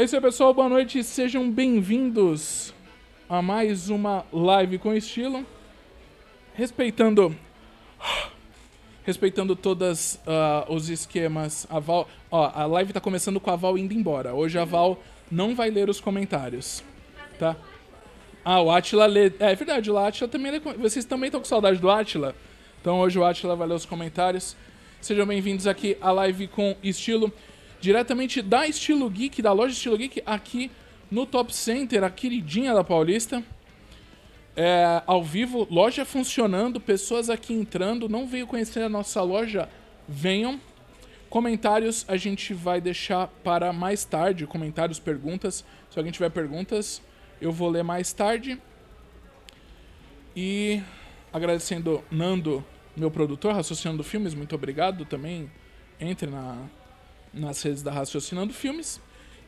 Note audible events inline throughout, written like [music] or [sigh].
É isso aí, pessoal. Boa noite. Sejam bem-vindos a mais uma live com estilo. Respeitando. Respeitando todos os esquemas. A Val. Ó, a live tá começando com a Val indo embora. Hoje a Val não vai ler os comentários. Tá? Ah, o Atila lê. É, é verdade, o Atila também lê. Vocês também estão com saudade do Atila? Então hoje o Atila vai ler os comentários. Sejam bem-vindos aqui à live com estilo diretamente da Estilo Geek, da loja Estilo Geek, aqui no Top Center, a queridinha da Paulista. É, ao vivo, loja funcionando, pessoas aqui entrando. Não veio conhecer a nossa loja? Venham. Comentários a gente vai deixar para mais tarde. Comentários, perguntas. Se alguém tiver perguntas, eu vou ler mais tarde. E agradecendo Nando, meu produtor, Raciocinando Filmes, muito obrigado também. Entre na, nas redes da Raciocinando Filmes.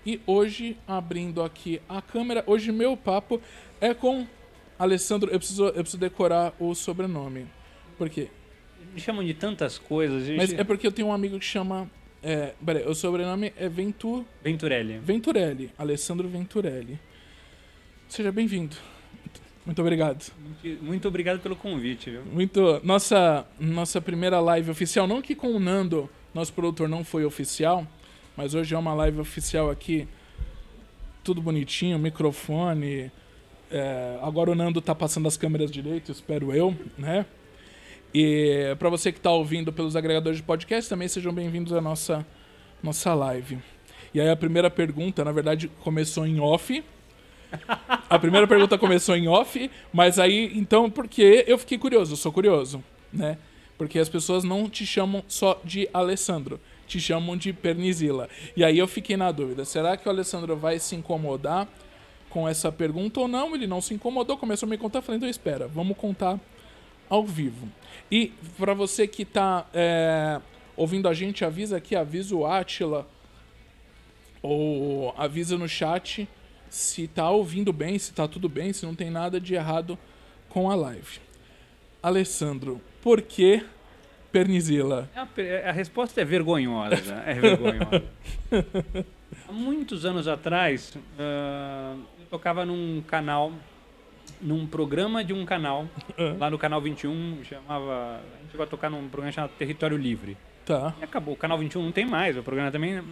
E hoje, abrindo aqui a câmera, hoje meu papo é com Alessandro. Eu preciso, eu preciso decorar o sobrenome. Por quê? Me chamam de tantas coisas. Gente... Mas é porque eu tenho um amigo que chama. É, peraí, o sobrenome é Ventur... Venturelli. Venturelli. Alessandro Venturelli. Seja bem-vindo. Muito obrigado. Muito, muito, obrigado pelo convite, viu? Muito. Nossa, nossa primeira live oficial, não que com o Nando nosso produtor não foi oficial, mas hoje é uma live oficial aqui. Tudo bonitinho, microfone. É, agora o Nando tá passando as câmeras direito, espero eu, né? E para você que está ouvindo pelos agregadores de podcast, também sejam bem-vindos à nossa, nossa live. E aí a primeira pergunta, na verdade, começou em off. A primeira pergunta começou em off, mas aí, então, porque eu fiquei curioso, eu sou curioso, né? Porque as pessoas não te chamam só de Alessandro, te chamam de Pernizila. E aí eu fiquei na dúvida: será que o Alessandro vai se incomodar com essa pergunta ou não? Ele não se incomodou, começou a me contar, falei: então espera, vamos contar ao vivo. E para você que está é, ouvindo a gente, avisa aqui, avisa o Atila ou avisa no chat se tá ouvindo bem, se tá tudo bem, se não tem nada de errado com a live. Alessandro, por que Pernizila? A, a resposta é vergonhosa. é vergonhosa. [laughs] Há muitos anos atrás, uh, eu tocava num canal, num programa de um canal, uh. lá no canal 21, chamava. A gente vai tocar num programa chamado Território Livre. Tá. E acabou. O canal 21 não tem mais, o programa também.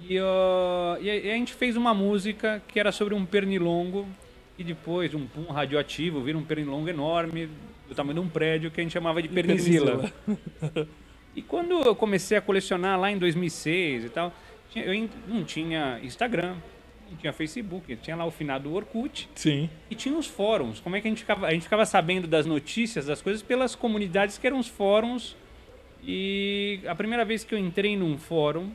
E, uh, e a gente fez uma música que era sobre um pernilongo e depois um pum radioativo, vira um pernilongo enorme, do tamanho de um prédio que a gente chamava de pernizila. [laughs] e quando eu comecei a colecionar lá em 2006 e tal, eu não tinha Instagram, não tinha Facebook, tinha lá o finado Orkut. Sim. E tinha os fóruns. Como é que a gente ficava? A gente ficava sabendo das notícias, das coisas pelas comunidades que eram os fóruns. E a primeira vez que eu entrei num fórum,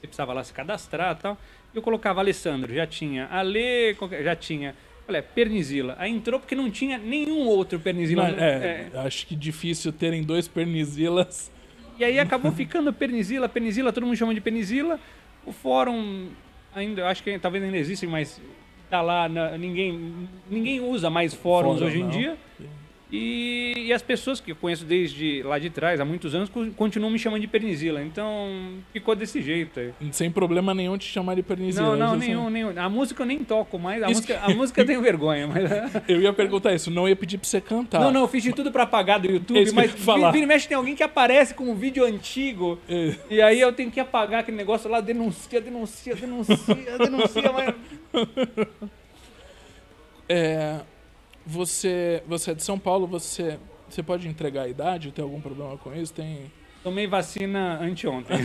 você precisava lá se cadastrar e tal, eu colocava Alessandro, já tinha Ale, já tinha Olha, é Pernizila. Aí entrou porque não tinha nenhum outro Pernizila. Não, é, é, acho que difícil terem dois Pernizilas. E aí acabou ficando Pernizila, Pernizila, todo mundo chama de Pernizila. O fórum ainda, acho que talvez ainda existe, mas tá lá, ninguém, ninguém usa mais fóruns Fórum, hoje em não. dia. E, e, as pessoas que eu conheço desde lá de trás, há muitos anos, continuam me chamando de Pernizila. Então, ficou desse jeito aí. Sem problema nenhum te chamar de Pernizila. Não, não, nenhum, sei. nenhum. A música eu nem toco mais. A música, a música eu tenho vergonha. Mas... [laughs] eu ia perguntar isso, não ia pedir pra você cantar. Não, não, eu fiz de tudo pra apagar do YouTube, mas vira e mexe tem alguém que aparece com um vídeo antigo. É. E aí eu tenho que apagar aquele negócio lá, denuncia, denuncia, denuncia, denuncia, mas... [laughs] É você, você é de São Paulo, você, você pode entregar a idade? Tem algum problema com isso? Tem. Tomei vacina anteontem.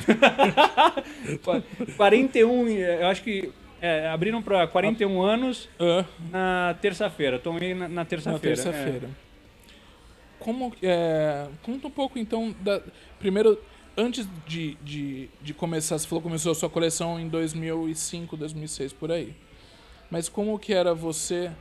[laughs] 41, eu acho que é, abriram para 41 ah. anos na terça-feira. Tomei na, na terça-feira. Na terça-feira. É. Como. É, conta um pouco então. Da, primeiro, antes de, de, de começar, você falou que começou a sua coleção em 2005, 2006, por aí. Mas como que era você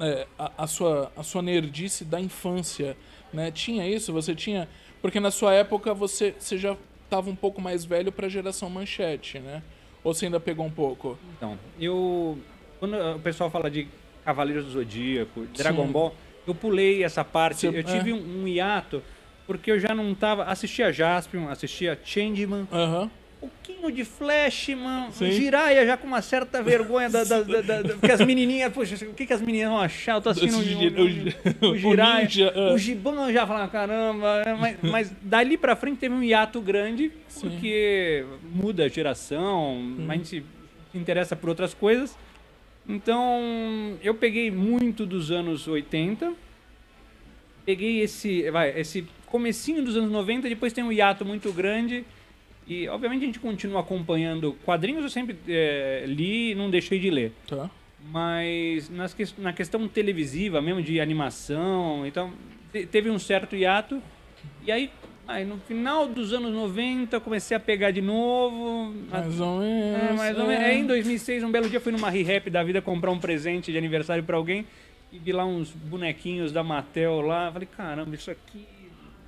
é, a, a, sua, a sua nerdice da infância, né? Tinha isso? Você tinha... Porque na sua época você, você já estava um pouco mais velho para a geração manchete, né? Ou você ainda pegou um pouco? Então, eu... Quando o pessoal fala de Cavaleiros do Zodíaco, Dragon Sim. Ball, eu pulei essa parte. Você, eu tive é. um, um, hiato porque eu já não tava... Assistia Jaspion, assistia Changeman... Aham. Pouquinho de flash, mano. Sim. Jiraya já com uma certa vergonha da, da, da, da- porque as menininhas, poxa, o que, que as meninas vão achar? Eu tô assistindo Esse o, gi- o Jiraya, [laughs] o ah. o Gibão já fala, caramba, é, mas, mas dali pra frente teve um hiato grande, Sim. porque muda a geração, a gente se interessa por outras coisas. Então, eu peguei muito dos anos 80, peguei esse, vai, esse comecinho dos anos 90, depois tem um hiato muito grande. E, obviamente, a gente continua acompanhando quadrinhos, eu sempre eh, li e não deixei de ler. Tá. Mas nas na questão televisiva, mesmo de animação, então, te- teve um certo hiato. E aí, aí, no final dos anos 90, eu comecei a pegar de novo. Mais ou menos. É, mais ou menos. Aí, em 2006, um belo dia, fui numa Re-Rap da vida comprar um presente de aniversário pra alguém e vi lá uns bonequinhos da Mattel lá. Falei, caramba, isso aqui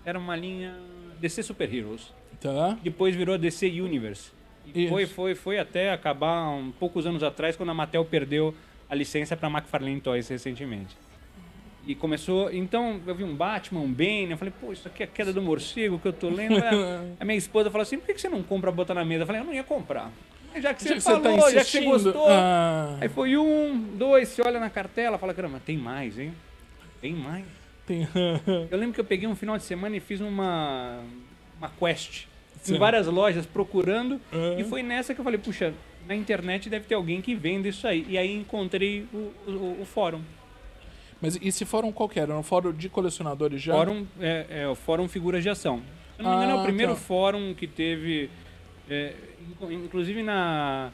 era uma linha DC Super Heroes. Tá. Depois virou DC Universe. E Isso. foi, foi, foi até acabar um poucos anos atrás, quando a Mattel perdeu a licença pra McFarlane Toys recentemente. E começou. Então, eu vi um Batman, um Bane. Eu falei, pô, isso aqui é a queda do morcego que eu tô lendo. [laughs] A minha esposa falou assim: por que você não compra botar na mesa? Eu falei, eu não ia comprar. Mas já que você Já que você falou, tá já que você gostou. Ah, Aí foi um, dois, você olha na cartela, fala, caramba, tem mais, hein? Tem mais. tem... [laughs] Eu lembro que eu peguei um final de semana e fiz uma, uma quest Sim. em várias lojas procurando. Uhum. E foi nessa que eu falei, puxa, na internet deve ter alguém que venda isso aí. E aí encontrei o, o, o fórum. Mas e se fórum qualquer? Era um fórum de colecionadores já? Fórum é, é o Fórum Figuras de Ação. Se não me engano, é Ah, o primeiro tá. fórum que teve. é, inclusive na.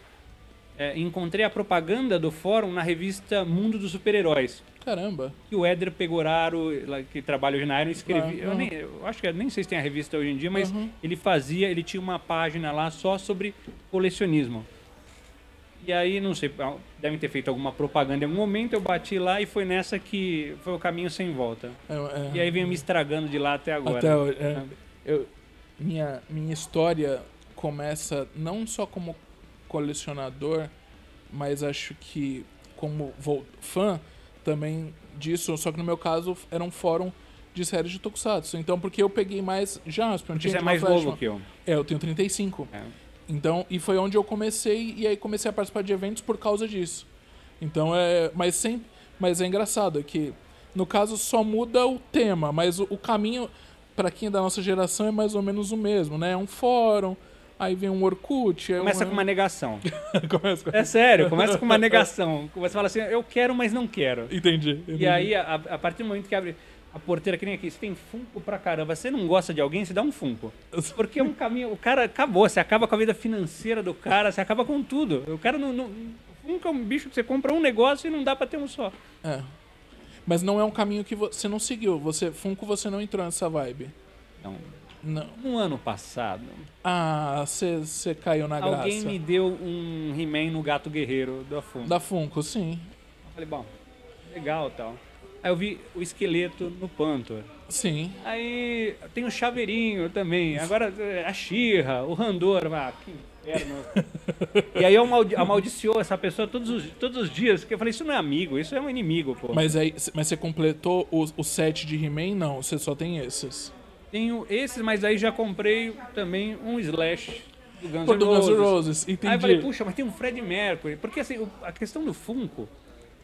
é, encontrei a propaganda do fórum na revista Mundo dos Super-Heróis. Caramba. que o Éder Pegoraro, que trabalha hoje na Iron, escrevia. Eu, nem, eu acho que nem sei se tem a revista hoje em dia, mas Aham. ele fazia, ele tinha uma página lá só sobre colecionismo. E aí, não sei, ah, devem ter feito alguma propaganda em algum momento, eu bati lá e foi nessa que foi o caminho sem volta. É, é. E aí veio me estragando de lá até agora. Até hoje, é. Eu, minha, minha história começa não só como colecionador, mas acho que como fã também disso, só que no meu caso era um fórum de séries de Tokusatsu. Então, porque eu peguei mais Jaspion, você é mais Flashman. novo que eu. É, eu tenho 35. É. Então, e foi onde eu comecei e aí comecei a participar de eventos por causa disso. Então é, mas sem, mas é engraçado é que no caso só muda o tema, mas o, o caminho para quem é da nossa geração é mais ou menos o mesmo, né? É um fórum, aí vem um Orkut, aí Começa um, com uma negação. [laughs] começa com... É sério, começa com uma negação. Você fala assim, eu quero, mas não quero. Entendi, entendi. E aí, a, a partir do momento que abre a porteira, que nem aqui, você tem Funko pra caramba. Você não gosta de alguém, você dá um Funko. [laughs] Porque é um caminho. O cara acabou, você acaba com a vida financeira do cara, você acaba com tudo. O cara não. não Funko é um bicho que você compra um negócio e não dá pra ter um só. É. Mas não é um caminho que você não seguiu. Você Funko você não entrou nessa vibe. Então, Não. no ano passado, Ah, você caiu na alguém graça. me deu um He-Man no Gato Guerreiro da Funko. Da Funko, sim. Eu falei, bom, legal tal. Aí eu vi o esqueleto no Panther. Sim. Aí tem o Chaveirinho também. Agora é, a Xirra, o Randor. Ah, que inferno. [laughs] e aí eu amaldi essa pessoa todos os, todos os dias. Porque eu falei, isso não é amigo, isso é um inimigo, pô. Mas aí, mas você completou o, o set de He-Man? Não, você só tem esses. Tenho esses, mas aí já comprei também um Slash do Guns Pô, N' do Guns Roses. Roses, Aí eu entendi. falei, puxa, mas tem um Fred Mercury. Porque assim, a questão do Funko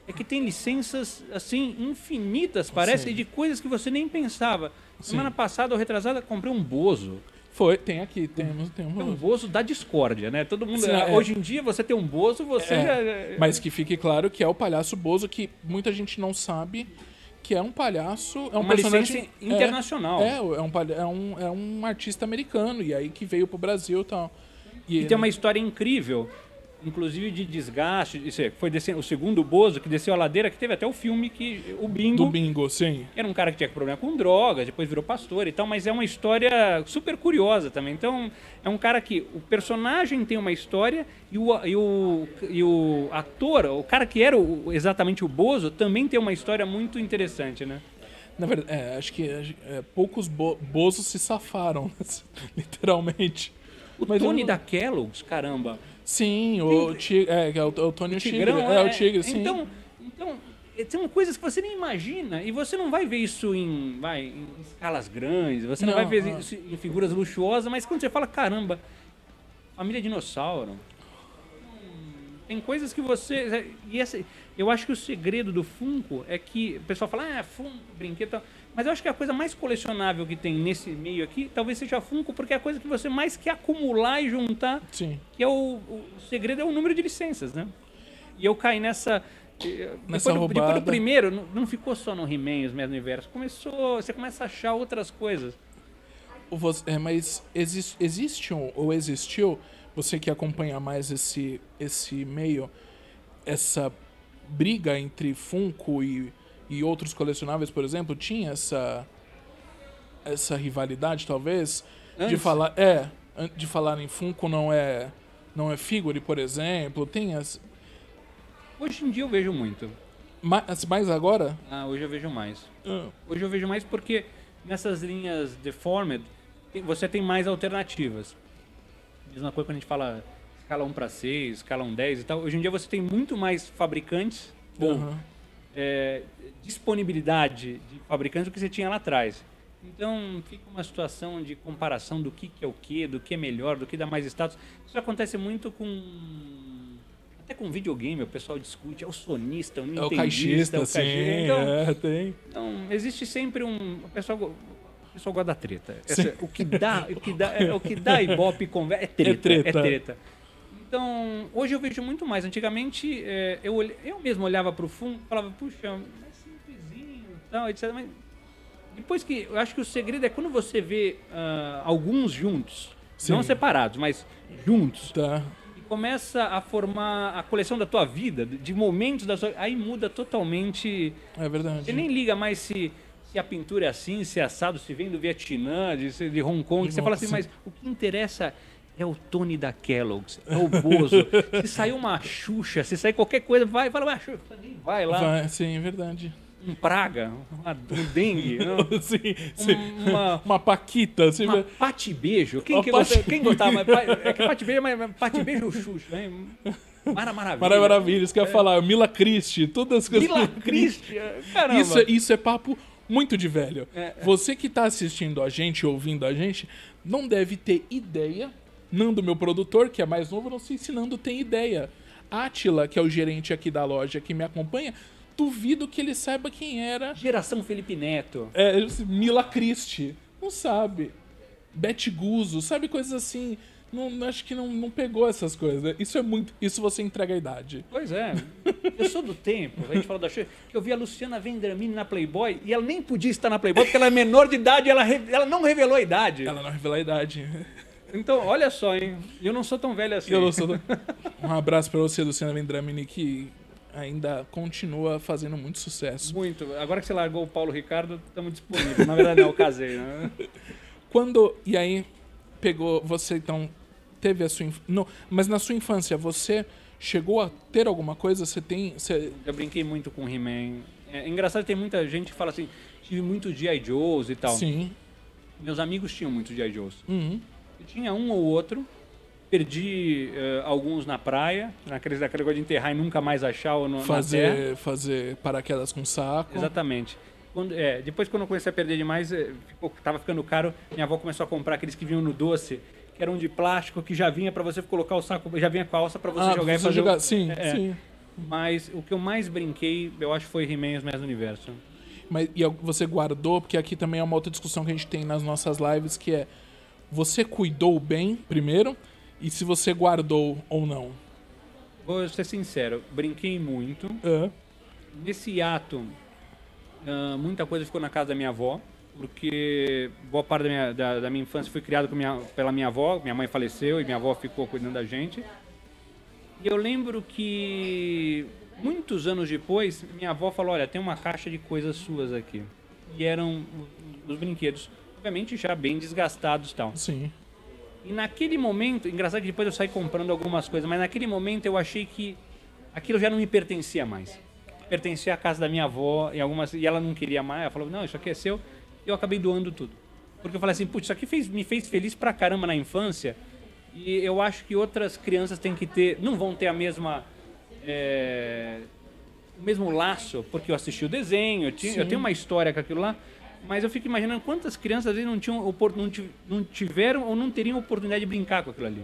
é que tem licenças, assim, infinitas, parece, Sim. de coisas que você nem pensava. Semana passada, ou retrasada, comprei um Bozo. Foi, tem aqui, temos, É um temos. Bozo da discórdia, né? Todo mundo. Sim, é. Hoje em dia, você tem um Bozo, você É, já. Mas que fique claro que é o palhaço Bozo, que muita gente não sabe que é um palhaço, é um uma personagem licença internacional. É, é, é um, é, um, é um artista americano, e aí que veio pro Brasil e tal. E tem uma história incrível, inclusive de desgaste. Isso é, foi descendo, o segundo Bozo que desceu a ladeira, que teve até o filme que. O Bingo. do bingo, sim. Era um cara que tinha problema com drogas, depois virou pastor e tal, mas é uma história super curiosa também. Então, é um cara que o personagem tem uma história e o, e o, e o ator, o cara que era o- exatamente o Bozo, também tem uma história muito interessante, né? Na verdade, é, acho que é, poucos bo Bozos se safaram, [laughs] literalmente. O Mas eu Tony não- da Kellogg's, caramba. Sim, o, tigre, é, é o, o Tony o Tigre. Tigrão, É, o Tigre, sim. Então, então, é, são coisas que você nem imagina e você não vai ver isso em, vai, em escalas grandes, você não, Não, vai ver ah. isso em figuras luxuosas, mas quando você fala, caramba, família dinossauro. Tem coisas que você. E essa, eu acho que o segredo do Funko é que o pessoal fala, ah, Funko, brinquedo. tal. Mas eu acho que a coisa mais colecionável que tem nesse meio aqui talvez seja Funko, porque é a coisa que você mais quer acumular e juntar, Sim. que é o, o segredo é o número de licenças, né? E eu caí nessa. eh, Nessa depois, do, depois do primeiro, não, não ficou só no He-Man, os mesmos universos. Começou. Você começa a achar outras coisas. Você- é, mas existe, existe um, ou existiu, você que acompanha mais esse, esse meio, essa briga entre Funko e, e outros colecionáveis, por exemplo, tinha essa essa rivalidade, talvez, de Antes? falar, é, de falar em Funko não é não é figure, por exemplo, tem as, Hoje em dia eu vejo muito. mas, mas agora, Ah, hoje eu vejo mais. ah, Hoje eu vejo mais porque nessas linhas deformed você tem mais alternativas. Mesma coisa quando a gente fala escala 1 para 6, escala 1 10 e tal. Hoje em dia você tem muito mais fabricantes ou aham. É, disponibilidade de fabricantes do que você tinha lá atrás. Então fica uma situação de comparação do que, que é o que, do que é melhor, do que dá mais status. Isso acontece muito com. Até com videogame, o pessoal discute, é o sonista, o é nintendista, o caixista, o sim, caixista. Então, é, tem. então, existe sempre um. O pessoal, o pessoal gosta da treta. Sim. Essa- o que dá, o que dá, é, o que dá ibope e conversa é treta, é treta. treta. Então, hoje eu vejo muito mais. Antigamente, é, eu, eu mesmo olhava pro fundo e falava, puxa, é simplesinho, tal, etc. Mas depois que. Eu acho que o segredo é quando você vê ah, alguns juntos, Sim. não separados, mas juntos, Tá. e começa a formar a coleção da tua vida, de momentos da sua. Aí muda totalmente. É verdade. Você nem liga mais se, se a pintura é assim, se é assado, se vem do Vietnã, de, se- de Hong Kong. De Você fala assim, mas o que interessa é o Tony da Kellogg's, é o Bozo. [laughs] se sair uma Xuxa, se sair qualquer coisa, vai, fala, vai, Xuxa, vai lá. Vai, sim, é verdade. Um praga, uma- um dengue, [laughs] sim, sim. Um- uma, Uma paquita, assim, uma pate beijo. Quem, Uma que gosta, quem gostava? É que pate beijo, mas beijo ou Xuxa, né? Mara Maravilha. Mara Maravilha, isso que eu ia falar, Mila Christie, todas as coisas. Mila [laughs] Christian, caramba. Isso, é- isso é papo muito de velho. É, é. Você que tá assistindo a gente, ouvindo a gente, não deve ter ideia. Nando, meu produtor, que é mais novo, não sei se Nando tem ideia. Átila, que é o gerente aqui da loja que me acompanha, duvido que ele saiba quem era Geração Felipe Neto. é, Mila Christie. Não sabe. Beth Guzzo, sabe coisas assim. Não, acho que não, não pegou essas coisas. Isso é muito. Isso você entrega a idade. Pois é. Eu sou do tempo, a gente falou da Xuxa, que eu vi a Luciana Vendramini na Playboy e ela nem podia estar na Playboy porque ela é menor de idade e ela, ela não revelou a idade. Ela não revela a idade. Então, olha só, hein? Eu não sou tão velho assim. Eu não sou- [laughs] Um abraço pra você, Luciana Vendramini, que ainda continua fazendo muito sucesso. Muito. Agora que você largou o Paulo Ricardo, estamos disponíveis. Na verdade, não, eu casei, né? [laughs] Quando. E aí, pegou. Você então. Teve a sua. inf- Não, mas na sua infância, você chegou a ter alguma coisa? Você tem. Você... Eu brinquei muito com He-Man. É engraçado que tem muita gente que fala assim, tive muitos G.I. Joes e tal. Sim. Meus amigos tinham muitos G.I. Joes. Uhum. Eu tinha um ou outro. Perdi eh, alguns na praia, naqueles daquele negócio de enterrar e nunca mais achar ou no. Fazer, fazer paraquedas com saco. Exatamente. Quando, é, depois, quando eu comecei a perder demais, eh, ficou, tava ficando caro. Minha avó começou a comprar aqueles que vinham no doce, que eram de plástico, que já vinha para você colocar o saco, já vinha com a alça para você ah, jogar e fazer. o- jogar. Sim, É. sim. Mas o que eu mais brinquei, eu acho, foi He-Man e os Universo. Mas e você guardou, porque aqui também é uma outra discussão que a gente tem nas nossas lives, que é você cuidou bem primeiro e se você guardou ou não. Vou ser sincero, brinquei muito. É. Nesse ato, ah, muita coisa ficou na casa da minha avó, porque boa parte da minha, da, da minha infância foi criada com minha, pela minha avó. Minha mãe faleceu e minha avó ficou cuidando da gente. E eu lembro que muitos anos depois, minha avó falou: Olha, tem uma caixa de coisas suas aqui. E eram os brinquedos, obviamente já bem desgastados e tal. Sim. E naquele momento, engraçado que depois eu saí comprando algumas coisas, mas naquele momento eu achei que aquilo já não me pertencia mais. Pertencia à casa da minha avó e algumas e ela não queria mais. Ela falou: "Não, isso aqui é seu". E eu acabei doando tudo. Porque eu falei assim: "Putz, isso aqui fez, me fez feliz pra caramba na infância". E eu acho que outras crianças têm que ter, não vão ter a mesma é, o mesmo laço, porque eu assisti o desenho, eu, tinha- eu tenho uma história com aquilo lá, mas eu fico imaginando quantas crianças às vezes não, tinham, não ti- não tiveram ou não teriam oportunidade de brincar com aquilo ali.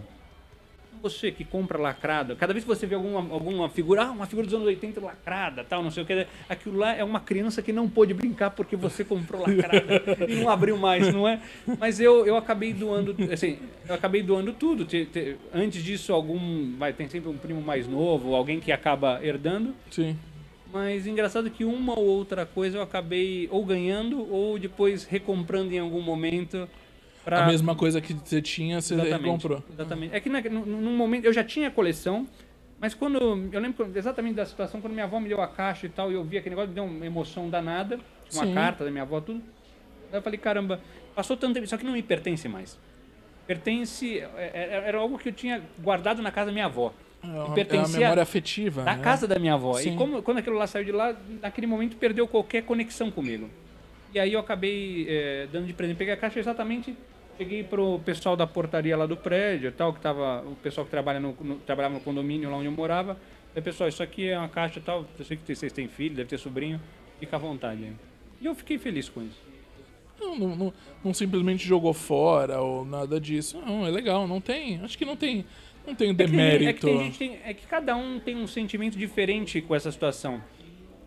você que compra lacrado, cada vez que você vê alguma, alguma figura, ah, uma figura dos anos 80 lacrada, tal, não sei o que, aquilo lá é uma criança que não pôde brincar porque você comprou lacrada [laughs] e não abriu mais, não é? Mas eu, eu acabei doando, assim, eu acabei doando tudo. Te- te- antes disso, algum, vai, tem sempre um primo mais novo, alguém que acaba herdando. Sim. Mas engraçado que uma ou outra coisa eu acabei ou ganhando ou depois recomprando em algum momento. Pra... A mesma coisa que você tinha, você comprou. Exatamente. É que na, no, num momento eu já tinha a coleção, mas quando. Eu lembro exatamente da situação, quando minha avó me deu a caixa e tal, e eu vi aquele negócio, me deu uma emoção danada. Uma Sim. carta da minha avó, tudo. Aí eu falei, caramba, passou tanto tempo, isso aqui não me pertence mais. Pertence. é- é- Era algo que eu tinha guardado na casa da minha avó. É uma, é uma pertencia memória afetiva. Da né? casa da minha avó. Sim. E como, quando aquilo lá saiu de lá, naquele momento perdeu qualquer conexão comigo. E aí eu acabei eh, dando de presente. Peguei a caixa exatamente, cheguei pro pessoal da portaria lá do prédio tal, que tava, o pessoal que trabalha no, no- trabalhava no condomínio lá onde eu morava. Falei, pessoal, isso aqui é uma caixa e tal, eu sei que vocês têm filho, deve ter sobrinho, fica à vontade. E eu fiquei feliz com isso. Não, não, não- não simplesmente jogou fora ou nada disso. Não, é legal, não tem. Acho que não tem, não tem É que tem- demérito. É que, tem tem- é que cada um tem um sentimento diferente com essa situação.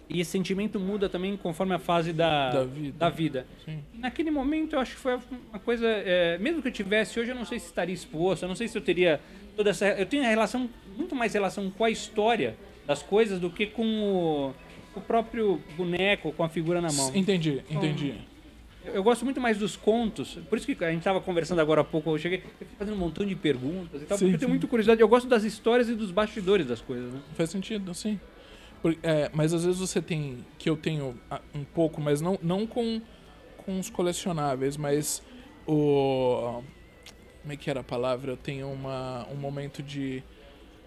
E esse sentimento muda também conforme a fase da, Da vida. da vida. Sim. Naquele momento eu acho que foi uma coisa. é, mesmo que eu tivesse hoje, eu não sei se estaria exposto, eu não sei se eu teria toda essa. Eu tenho relação, muito mais relação com a história das coisas do que com o, o próprio boneco, com a figura na mão. Entendi, entendi. Eu, gosto muito mais dos contos, por isso que a gente estava conversando agora há pouco, eu cheguei eu fiquei fazendo um montão de perguntas e tal, Sim, porque eu tenho muita curiosidade, eu gosto das histórias e dos bastidores das coisas, né? Faz sentido, sim. Por- é, mas às vezes você tem, que eu tenho um pouco, mas não, não com, com os colecionáveis, mas o. Como é que era a palavra? Eu tenho uma, um momento de.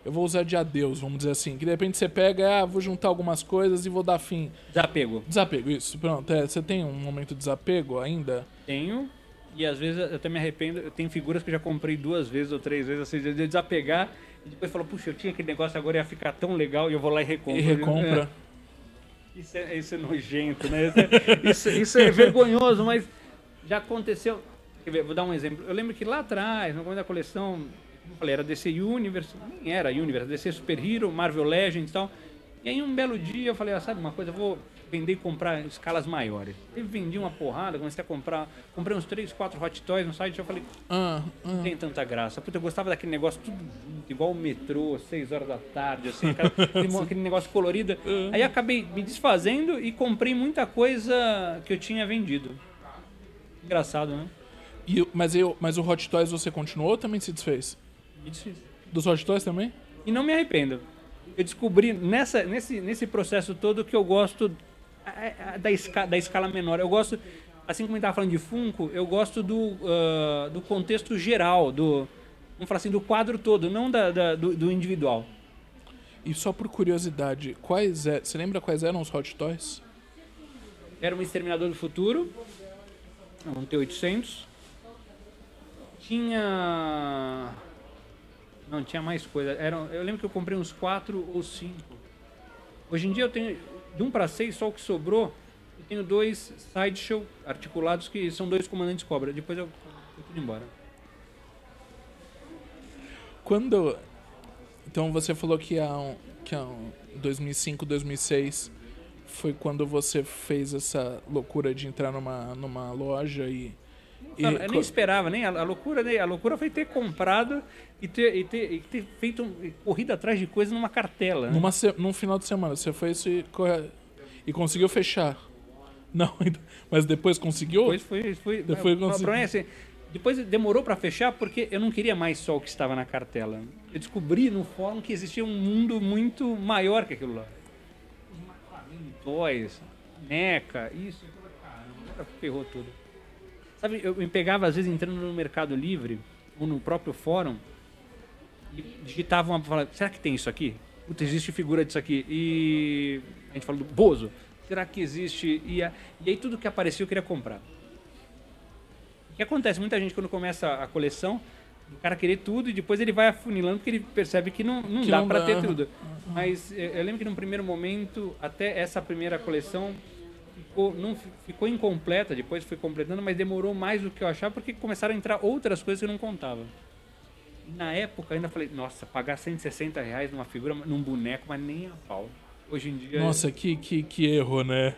Eu vou usar de adeus, vamos dizer assim. Que de repente você pega, ah, vou juntar algumas coisas e vou dar fim. Desapego. Desapego, isso, pronto. É, você tem um momento de desapego ainda? Tenho, e às vezes eu até me arrependo, eu tenho figuras que eu já comprei duas vezes ou três vezes, assim, de desapegar, e depois falo, puxa, eu tinha aquele negócio, agora ia ficar tão legal, e eu vou lá e recompro. E recompra. É, isso, é, isso é nojento, né? Isso é, isso, isso é vergonhoso, mas já aconteceu. Quer ver, vou dar um exemplo. Eu lembro que lá atrás, no começo da coleção, falei, era DC Universe, nem era Universe, DC Super Hero, Marvel Legends e tal. E aí um belo dia eu falei, ah, sabe uma coisa, eu vou vender e comprar em escalas maiores. Eu vendi uma porrada, comecei a comprar, comprei uns 3, 4 Hot Toys no site, eu falei, Ah, não ah. tem tanta graça. Puta, eu gostava daquele negócio tudo igual o metrô, 6 horas da tarde, assim, aquela- [laughs] aquele, negócio colorido. Aí acabei me desfazendo e comprei muita coisa que eu tinha vendido. Engraçado, né? E, mas, eu, mas o Hot Toys você continuou ou também se desfez? Dos Hot Toys também? E não me arrependo. Eu descobri nessa, nesse, nesse processo todo que eu gosto da, esca, da escala menor. Eu gosto, assim como a gente estava falando de Funko, eu gosto do, ah, do contexto geral, do, vamos falar assim, do quadro todo, não da, da- do, do individual. E só por curiosidade, quais é, você lembra quais eram os Hot Toys? Era um Exterminador do Futuro, um T-800. Tinha... Não, tinha mais coisa. Era, eu lembro que eu comprei uns 4 ou 5. Hoje em dia eu tenho de 1 para 6, só o que sobrou. Eu tenho dois Sideshow articulados que são dois comandantes cobra. Depois eu eu tudo embora. Quando. Então você falou que há um, que há um 2005, 2006 foi quando você fez essa loucura de entrar numa, numa loja e. Não, eu nem esperava, nem a, a loucura, nem, a loucura foi ter comprado e ter, e ter, e ter feito um, corrido atrás de coisa numa cartela. né? numa se- num final de semana, você foi isso e, e conseguiu fechar. [laughs] Não, mas depois conseguiu? Depois foi. foi Depois o consegui- problema é assim, depois demorou para fechar porque eu não queria mais só o que estava na cartela. Eu descobri no fórum que existia um mundo muito maior que aquilo lá. Toys, Meca, isso. Ferrou tudo. Sabe, eu me pegava às vezes entrando no Mercado Livre ou no próprio fórum e digitava uma. falava, Será que tem isso aqui? Puta, existe figura disso aqui. E a gente falou do Bozo. Será que existe? E, a- e aí tudo que aparecia eu queria comprar. O que acontece? Muita gente quando começa a coleção, o cara querer tudo e depois ele vai afunilando porque ele percebe que não, não Que dá para ter tudo. Mas eh, eu lembro que num primeiro momento, até essa primeira coleção ficou, não, fi- ficou incompleta, depois foi completando, mas demorou mais do que eu achava porque começaram a entrar outras coisas que eu não contava. Na época ainda falei, nossa, pagar 160 reais numa figura, num boneco, mas nem a pau. Hoje em dia. Nossa, que, que, que erro, né?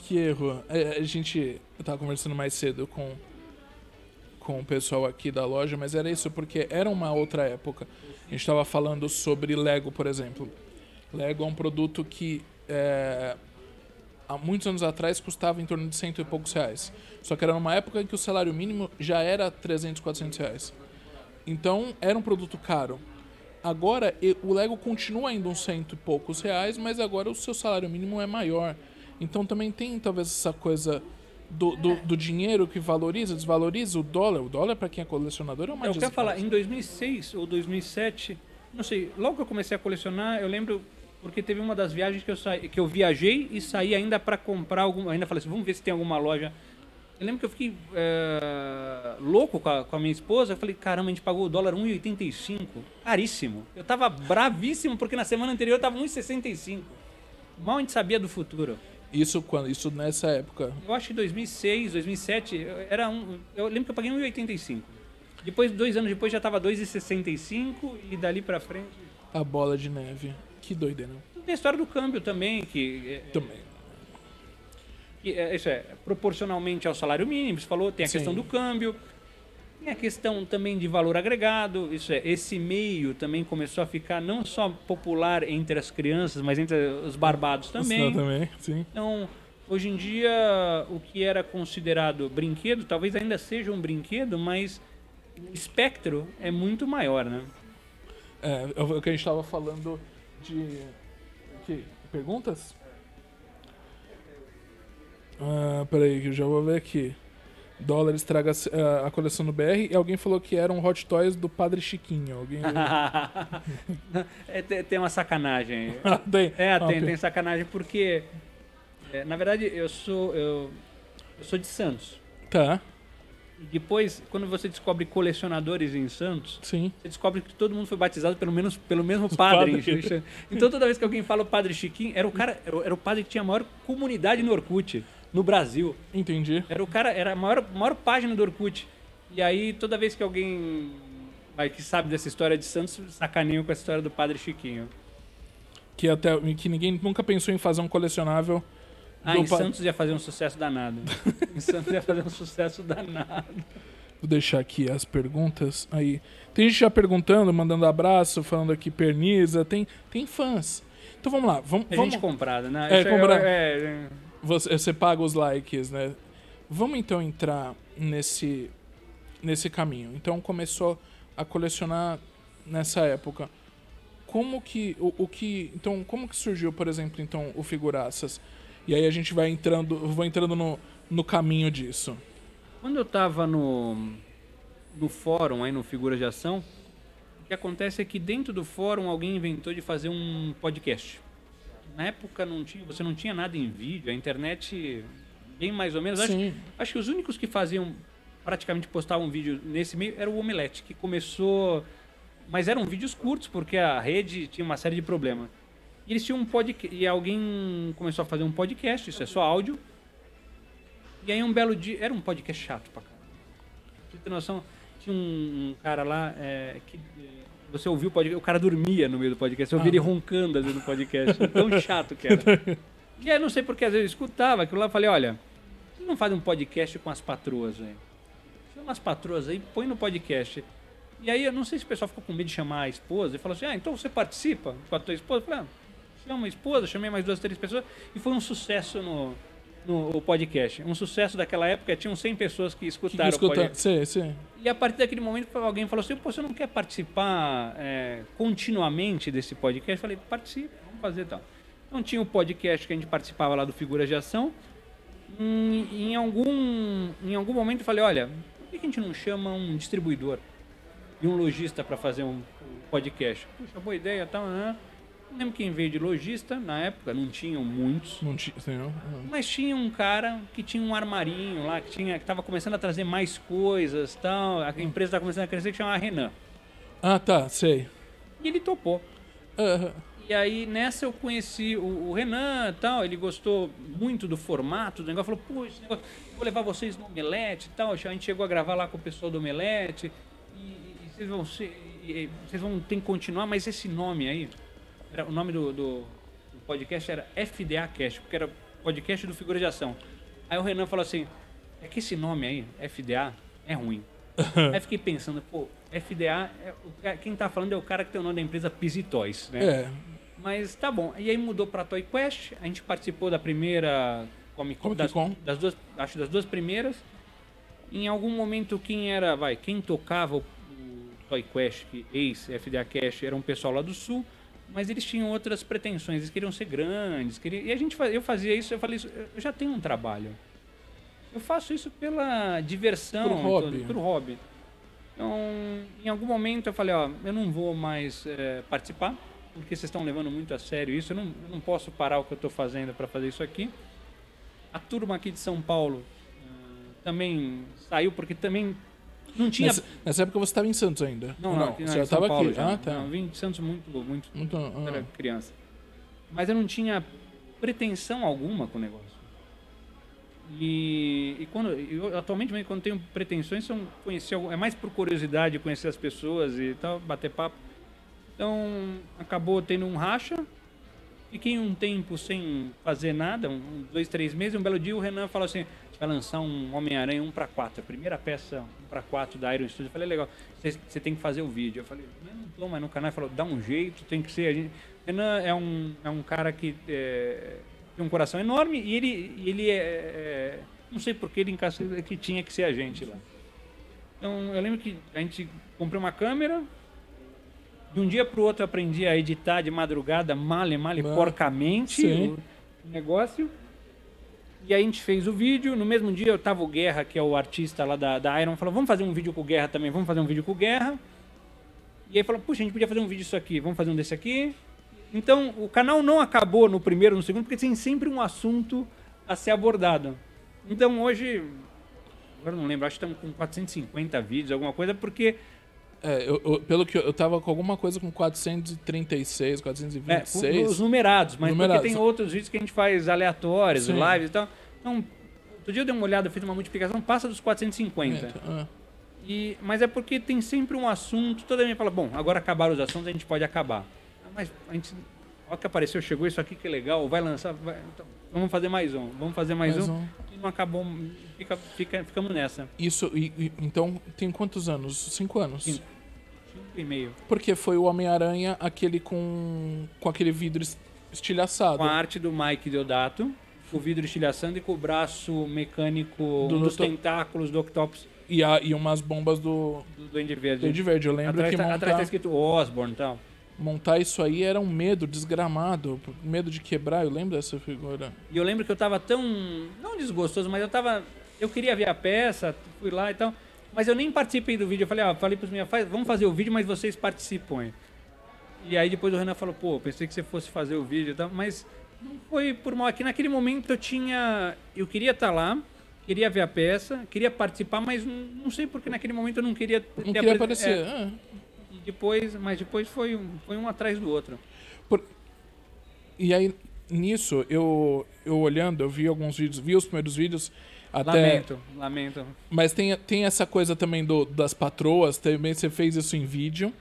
Que erro. É, A, gente. Eu tava conversando mais cedo com, com o pessoal aqui da loja, mas era isso, porque era uma outra época. A gente tava falando sobre Lego, por exemplo. Lego é um produto que é, há muitos anos atrás custava em torno de cento e poucos reais. Só que era numa época em que o salário mínimo já era 300, 400 reais. Então era um produto caro. Agora o Lego continua ainda uns cento e poucos reais, mas agora o seu salário mínimo é maior. Então também tem talvez essa coisa do, do, do dinheiro que valoriza, desvaloriza o dólar. O dólar, para quem é colecionador, é uma Eu quero falar, em 2006 ou 2007, não sei, logo que eu comecei a colecionar, eu lembro porque teve uma das viagens que eu saí, que eu viajei e saí ainda para comprar algum, ainda falei assim, vamos ver se tem alguma loja. Eu lembro que eu fiquei é, louco com a, com a minha esposa, eu falei, caramba, a gente pagou o dólar 1,85, caríssimo. Eu tava bravíssimo porque na semana anterior tava 1,65. Mal a gente sabia do futuro. Isso quando? Isso nessa época. Eu acho que 2006, 2007, era um, eu lembro que eu paguei 1,85. Depois, dois anos depois, já tava 2,65 e dali pra frente... A bola de neve. Que doideira. Tem a história do câmbio também, que, é- Também. que é, isso é proporcionalmente ao salário mínimo, você falou, tem a Sim. questão do câmbio, tem a questão também de valor agregado, isso é, esse meio também começou a ficar não só popular entre as crianças, mas entre os barbados também. também, sim. Então, hoje em dia, o que era considerado brinquedo, talvez ainda seja um brinquedo, mas o espectro é muito maior, né? É, é o que a gente tava falando de. Que? Perguntas? Ah, peraí, que eu já vou ver aqui. Dólar estraga a coleção do BR e alguém falou que eram Hot Toys do Padre Chiquinho. Alguém. [laughs] é, tem, uma sacanagem. [laughs] Ah, tem. É, Ah, tem, ok. tem sacanagem porque, é, na verdade, eu sou eu, eu sou de Santos. Tá, depois, quando você descobre colecionadores em Santos, sim. você descobre que todo mundo foi batizado pelo menos pelo mesmo padre. padre. então toda vez que alguém fala o Padre Chiquinho, era o cara, era o, padre que tinha a maior comunidade no Orkut no Brasil. Entendi. Era o cara, era a maior, maior página do Orkut. E aí, toda vez que alguém vai, que sabe dessa história de Santos, sacaneia com essa história do Padre Chiquinho. Que, até, que ninguém nunca pensou em fazer um colecionável. Ah, em Santos ia fazer um sucesso danado. [laughs] em Santos ia fazer um sucesso danado. Vou deixar aqui as perguntas. Aí. Tem gente já perguntando, mandando abraço, falando aqui perniza. Tem, tem fãs. Então vamos lá. Vamos, É vamos, gente comprada, né? É, comprada. é- é- Você, você paga os likes, né? Vamos então entrar nesse, nesse caminho. Então começou a colecionar nessa época. Como que o, o que então como que surgiu, por exemplo, então o figuraças? E aí a gente vai entrando, vou entrando no, no caminho disso. Quando eu tava no, no fórum, aí no Figuras de Ação, o que acontece é que dentro do fórum alguém inventou de fazer um podcast. Na época não tinha, você não tinha nada em vídeo, a internet bem mais ou menos. Acho, acho que os únicos que faziam, praticamente postavam vídeo nesse meio, era o Omelete, que começou... Mas eram vídeos curtos, porque a rede tinha uma série de problemas. E eles tinham um podcast, e alguém começou a fazer um podcast, isso é só áudio, e aí um belo dia. Era um podcast chato pra caramba. Pra você ter noção, tinha um, um cara lá é, que. é, Você ouviu o podcast, o cara dormia no meio do podcast, eu ouvi ele roncando às vezes no podcast. Tão chato que era. [laughs] E aí não sei porque às vezes eu escutava aquilo lá e falei, olha, vocês não fazem um podcast com as patroas, velho? Chama as patroas aí, põe no podcast. E aí eu não sei se o pessoal ficou com medo de chamar a esposa e falou assim, ah, então você participa com a tua esposa? Eu falei, ah, chama a esposa, chamei mais duas, três pessoas e foi um sucesso no, no podcast. Um sucesso daquela época, tinham 100 pessoas que Que, que escutaram o escuta, podcast. sim, sim. E a partir daquele momento alguém falou assim, pô, você não quer participar é, continuamente desse podcast? Eu falei, participe, vamos fazer tal. Então tinha o podcast que a gente participava lá do Figuras de Ação. Em, em algum, em algum momento eu falei, olha, por que a gente não chama um distribuidor e um lojista para fazer um podcast? Puxa, boa ideia tal, né? Lembro quem veio de lojista, na época não tinham muitos. Não tinha? Não. Mas tinha um cara que tinha um armarinho lá, que tinha que estava começando a trazer mais coisas tal. A empresa estava começando a crescer, que chamava Renan. Ah, tá, sei. E ele topou. Aham. E aí nessa eu conheci o, o Renan e tal, ele gostou muito do formato do negócio, falou, pô, esse negócio, vou levar vocês no Omelete e tal. A gente chegou a gravar lá com o pessoal do Omelete. E, e vocês vão, ser, vocês vão ter que continuar, mas esse nome aí, era, o nome do, do, do podcast era FDA Cast, porque era podcast do Figura de Ação. Aí o Renan falou assim, é que esse nome aí, FDA, é ruim. [laughs] aí fiquei pensando, pô, FDA, é, quem tá falando é o cara que tem o nome da empresa Pisitóis, né? É. Mas tá bom. E aí mudou pra Toy Quest, a gente participou da primeira Comic Con, das, das duas, acho das duas primeiras. Em algum momento quem era, vai, quem tocava o, o Toy Quest, que ex-FDA Cash, era um pessoal lá do sul, mas eles tinham outras pretensões, eles queriam ser grandes, queriam, e a gente eu fazia isso, eu falei isso, eu já tenho um trabalho. Eu faço isso pela diversão, Pro hobby. Pro hobby. Então, em algum momento eu falei, ó, eu não vou mais eh, participar, porque vocês estão levando muito a sério isso, eu não, eu não posso parar o que eu estou fazendo para fazer isso aqui. A turma aqui de São Paulo eh, também saiu, porque também não tinha... Nessa, nessa época você estava em Santos ainda? Não, não, aqui, Você não, já estava aqui? já. Ah, tá. Não, eu vim de Santos muito, muito Muito, ah. era criança. Mas eu não tinha pretensão alguma com o negócio. E, e quando eu, atualmente mesmo, quando tenho pretensões são conhecer é mais por curiosidade conhecer as pessoas e tal bater papo então acabou tendo um racha fiquei um tempo sem fazer nada um, dois três meses um belo dia o Renan falou assim "Você vai lançar um Homem Aranha 1 para 4 a primeira peça 1 para 4 da Iron Studio eu falei legal você tem que fazer o vídeo eu falei eu não tô mais no canal ele falou dá um jeito tem que ser a gente Renan é um é um cara que é, tem um coração enorme e ele, ele é, é- Não sei por que ele encaixou que tinha que ser a gente lá. Então eu lembro que a gente comprou uma câmera. De um dia pro outro eu aprendi a editar de madrugada, male, male, Mano, porcamente sim. o negócio. E aí a gente fez o vídeo. No mesmo dia eu tava o Guerra, que é o artista lá da, da Iron, falou: vamos fazer um vídeo com o Guerra também, vamos fazer um vídeo com o Guerra. E aí falou: puxa, a gente podia fazer um vídeo disso aqui, vamos fazer um desse aqui. Então, o canal não acabou no primeiro, no segundo, porque tem sempre um assunto a ser abordado. Então, hoje, agora não lembro, acho que estamos com 450 vídeos, alguma coisa, porque É, eu- eu- pelo que eu, eu tava com alguma coisa com 436, é, 426. os numerados, mas Numerados. porque tem outros vídeos que a gente faz aleatórios, Sim. lives e tal. Então, outro dia eu dei uma olhada, fiz uma multiplicação, passa dos 450. Ah, E, mas é porque tem sempre um assunto, toda vez fala, bom, agora acabaram os assuntos, a gente pode acabar. Mas a gente, olha que apareceu, chegou isso aqui que é legal, vai lançar, vai- então, vamos fazer mais um, vamos fazer mais, mais um. um. E não acabou, fica, fica, ficamos nessa. Isso, e, e- então tem quantos anos? Cinco anos. Cinco. Cinco e meio. Porque foi o Homem-Aranha aquele com, com aquele vidro es- estilhaçado. Com a arte do Mike Deodato, com o vidro estilhaçando e com o braço mecânico, Do um dos tentáculos do Octopus E, a, e umas bombas do do Duende Verde. Duende Verde. Eu lembro atrás, que tá, montar, atrás tá escrito Osborne e tal. Montar isso aí era um medo desgramado. Medo de quebrar, eu lembro dessa figura. E eu lembro que eu tava tão. Não desgostoso, mas eu tava. Eu queria ver a peça, fui lá e tal. Mas eu nem participei do vídeo. Eu falei, ó, falei pros meus vamos fazer o vídeo, mas vocês participem. E aí depois o Renan falou, pô, pensei que você fosse fazer o vídeo e tal. Mas não foi por mal. Aqui naquele momento eu tinha. Eu queria estar lá, queria ver a peça, queria participar, mas não, não sei porque naquele momento eu não queria. Não queria apre- aparecer. é, ah. Depois, mas depois foi um, foi um atrás do outro. Por- E aí, nisso, eu, eu olhando, eu vi alguns vídeos, vi os primeiros vídeos. Até, Lamento, lamento. Mas tem, tem essa coisa também do, das patroas, também você fez isso em vídeo.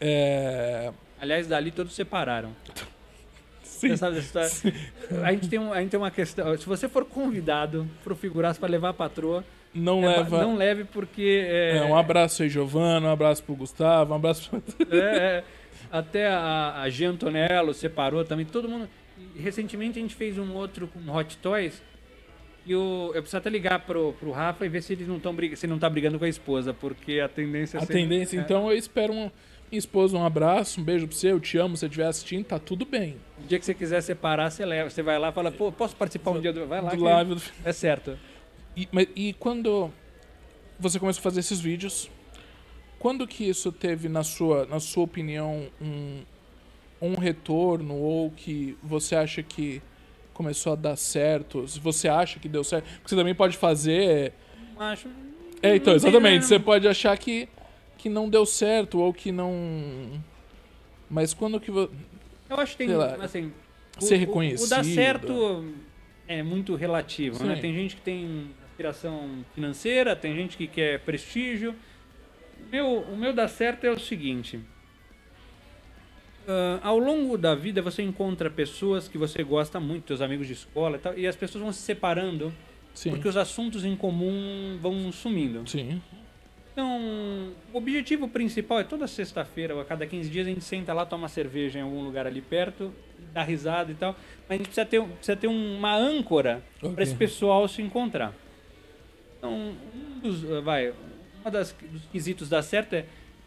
É... Aliás, dali todos separaram. Sim. Você sabe dessa história? A gente, tem um, a gente tem uma questão. Se você for convidado pro figuraço para levar a patroa, Não é, leva. não leve porque. É, É, um abraço aí, Giovana, um abraço pro Gustavo, um abraço pro... é, é, até a, a G. Antonello separou também. Todo mundo. Recentemente a gente fez um outro com Hot Toys. E o, eu preciso até ligar pro, pro Rafa e ver se eles não estão se ele não tá brigando com a esposa, porque a tendência é A sempre- tendência, é, então, eu espero um... minha esposa um abraço, um beijo pra você, eu te amo, se você estiver assistindo, tá tudo bem. O dia que você quiser separar, você leva. Você vai lá e fala, pô, posso participar um dia do. Vai lá. Do que live É certo. E, mas- e quando você começou a fazer esses vídeos, quando que isso teve, na sua, na sua opinião, um, um retorno ou que você acha que começou a dar certo? Se você acha que deu certo? Porque você também pode fazer... Acho. É, então, exatamente. né? Você pode achar que, que não deu certo ou que não... Mas quando que... vo- Eu acho que tem, lá, assim... ser o- o- reconhecido. O, dar certo é muito relativo, né? Sim. Tem gente que tem aspiração financeira, tem gente que quer prestígio. meu, o meu dá certo é o seguinte. Ah, ao longo da vida você encontra pessoas que você gosta muito, seus amigos de escola e tal, e as pessoas vão se separando Sim. porque os assuntos em comum vão sumindo. Sim. Então, o objetivo principal é toda sexta-feira, ou a cada 15 dias, a gente senta lá, toma cerveja em algum lugar ali perto, dá risada e tal. Mas a gente precisa ter, precisa ter uma âncora Ok. para esse pessoal se encontrar. Então, um dos, uh, vai, uma das dos quesitos dar certo é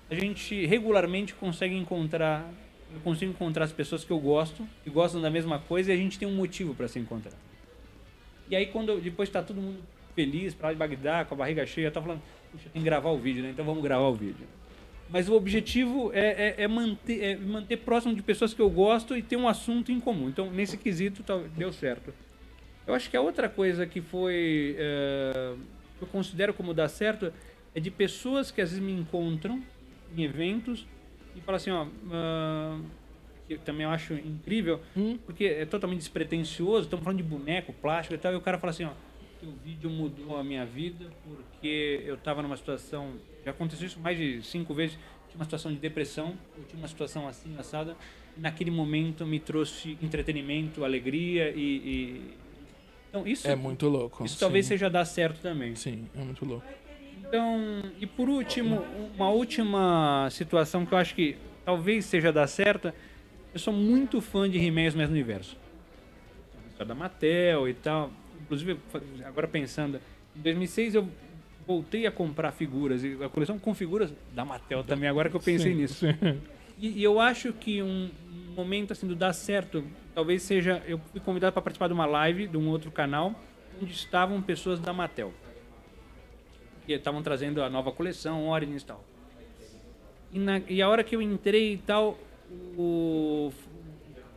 a gente regularmente consegue encontrar, eu consigo encontrar as pessoas que eu gosto, que gostam da mesma coisa e a gente tem um motivo para se encontrar. E aí quando depois tá todo mundo feliz, pra lá de Bagdá, com a barriga cheia, tá falando, puxa, tem que gravar o vídeo, né? Então vamos gravar o vídeo. Mas o objetivo é, é- é manter, é manter próximo de pessoas que eu gosto e ter um assunto em comum. Então, nesse quesito, tá- deu certo. Eu acho que a outra coisa que foi. que eu considero como dar certo é de pessoas que às vezes me encontram em eventos e falam assim: ó. ah, que eu também eu acho incrível, Hum. porque é totalmente despretensioso. Estamos falando de boneco, plástico e tal. E o cara fala assim: ó. O vídeo mudou a minha vida porque eu estava numa situação. Já aconteceu isso mais de cinco vezes. Tinha uma situação de depressão, eu tinha uma situação assim, assada. E naquele momento me trouxe entretenimento, alegria e. e- Então, isso, É muito louco. isso talvez Sim. seja dar certo também. Sim, é muito louco. Então, e por último, uma última situação que eu acho que talvez seja dar certo. Eu sou muito fã de He-Man e os Mesmos Universo. História da Mattel e tal. Inclusive, agora pensando, em 2006 eu voltei a comprar figuras, e a coleção com figuras da Mattel também, agora que eu pensei Sim, nisso. sim. E, e eu acho que um momento assim do dar certo, talvez seja. Eu fui convidado para participar de uma live de um outro canal onde estavam pessoas da Mattel. E estavam trazendo a nova coleção, Origins e tal. E, na, e a hora que eu entrei e tal, o,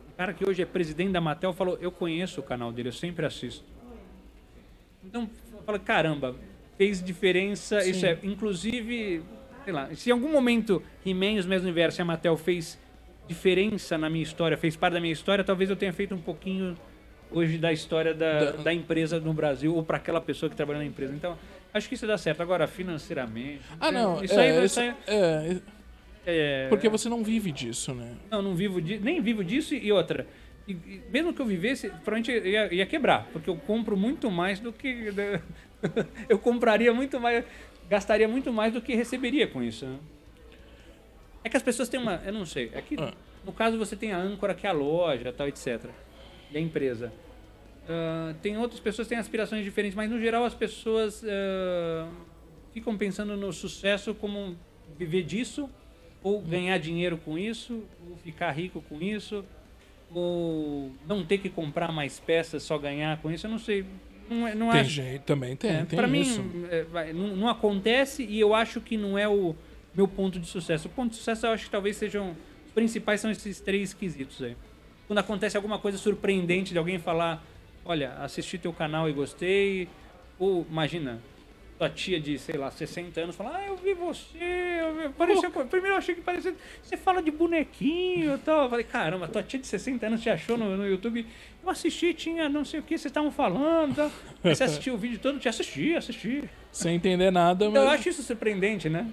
o cara que hoje é presidente da Mattel falou: Eu conheço o canal dele, eu sempre assisto. Então, eu falo, caramba, fez diferença. Sim. Isso é, inclusive, sei lá, se em algum momento He-Man e os mesmos universos e a Mattel fez diferença na minha história, fez parte da minha história, talvez eu tenha feito um pouquinho hoje da história da, Da- da empresa no Brasil ou para aquela pessoa que trabalha na empresa. Então, acho que isso dá certo. Agora, financeiramente. Ah, não. Isso é, aí, isso- aí é, é, porque você não vive disso, né? não, não vivo di- nem vivo disso e outra. E, e mesmo que eu vivesse, provavelmente ia, ia quebrar, porque eu compro muito mais do que. [laughs] eu compraria muito mais, gastaria muito mais do que receberia com isso. né? É que as pessoas têm uma. Eu não sei. É que Ah. no caso você tem a âncora, que é a loja, tal, etc. E a empresa. Ah, tem outras pessoas que têm aspirações diferentes, mas no geral as pessoas ah, ficam pensando no sucesso como viver disso, ou ganhar dinheiro com isso, ou ficar rico com isso, ou não ter que comprar mais peças, só ganhar com isso. Eu não sei. Não, é- não Tem acho- jeito, também tem, é, tem pra mim, é, não, não acontece e eu acho que não é o meu ponto de sucesso. O ponto de sucesso eu acho que talvez sejam. Os principais são esses três quesitos aí. Quando acontece alguma coisa surpreendente de alguém falar: Olha, assisti teu canal e gostei. Ou imagina, tua tia de, sei lá, 60 anos fala: Ah, eu vi você. Eu vi... Parecia... Primeiro eu achei que parecia. Você fala de bonequinho e tal. Eu falei: Caramba, tua tia de 60 anos te achou no, no YouTube. Eu assisti, tinha não sei o que vocês estavam falando. Tal. Aí Você assistiu o vídeo todo? Te assisti, assisti. Sem entender nada, Então eu mas... acho isso surpreendente, né?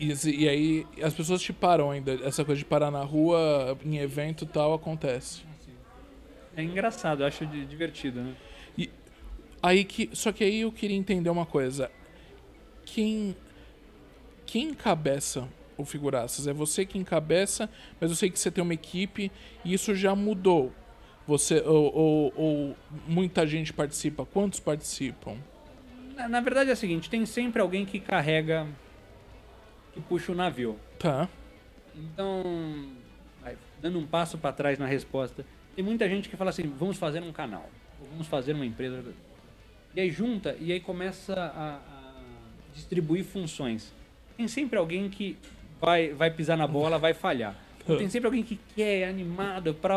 E, e aí as pessoas te param ainda. Essa coisa de parar na rua, em evento e tal, acontece. É engraçado, eu acho di- divertido, né? Aí que, só que aí eu queria entender uma coisa. Quem quem encabeça o Figuraças? É você que encabeça, mas eu sei que você tem uma equipe e isso já mudou. Você ou, ou- ou muita gente participa? Quantos participam? Na, na verdade é o seguinte, tem sempre alguém que carrega, que puxa o navio. Tá. Então, vai, dando um passo para trás na resposta, tem muita gente que fala assim, vamos fazer um canal, vamos fazer uma empresa. E aí junta, e aí começa a, a distribuir funções. Tem sempre alguém que vai, vai pisar na bola, vai falhar. Tem sempre alguém que quer, animado, para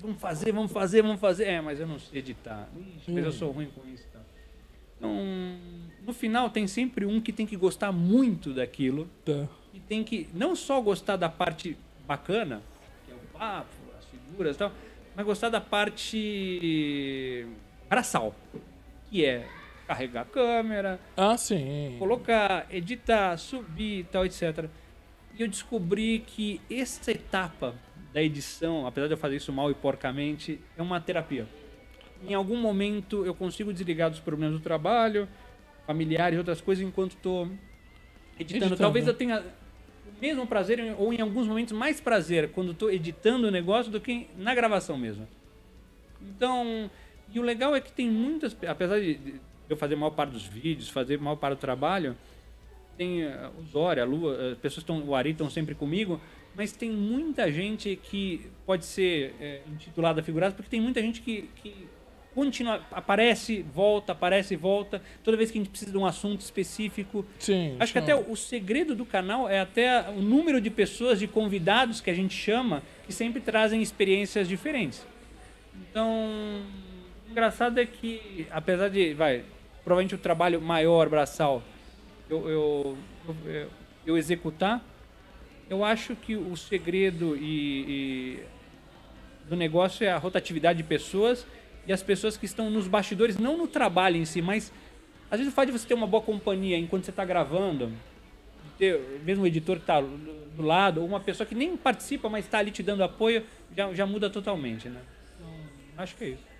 vamos fazer, vamos fazer, vamos fazer. É, mas eu não sei editar. Ixi, mas eu sou ruim com isso. tal. Então, no final tem sempre um que tem que gostar muito daquilo Tá. e tem que não só gostar da parte bacana, que é o papo, as figuras e tal, mas gostar da parte braçal, que é carregar a câmera, Ah, sim. colocar, editar, subir e tal, etc. E eu descobri que essa etapa da edição, apesar de eu fazer isso mal e porcamente, é uma terapia. Em algum momento eu consigo desligar dos problemas do trabalho, familiares e outras coisas enquanto estou editando. Editando. Talvez eu tenha o mesmo prazer, ou em alguns momentos mais prazer, quando estou editando o negócio do que na gravação mesmo. Então, e o legal é que tem muitas, apesar de eu fazer a maior parte dos vídeos, fazer a maior parte do trabalho, tem eh, o Zória, a Lua, as pessoas estão, o Ari estão sempre comigo, mas tem muita gente que pode ser eh, intitulada figurada, porque tem muita gente que, que continua, aparece, volta, aparece volta, toda vez que a gente precisa de um assunto específico. Sim. Acho que sim. até o, o segredo do canal é até o número de pessoas, de convidados que a gente chama, que sempre trazem experiências diferentes. Então, o engraçado é que, apesar de, vai, provavelmente o trabalho maior, braçal, eu, eu, eu, eu executar, eu acho que o segredo e, e do negócio é a rotatividade de pessoas e as pessoas que estão nos bastidores, não no trabalho em si, mas às vezes o fato de você ter uma boa companhia enquanto você está gravando, ter mesmo o editor que está do lado, ou uma pessoa que nem participa, mas está ali te dando apoio, já, já muda totalmente, né? Então, acho que é isso.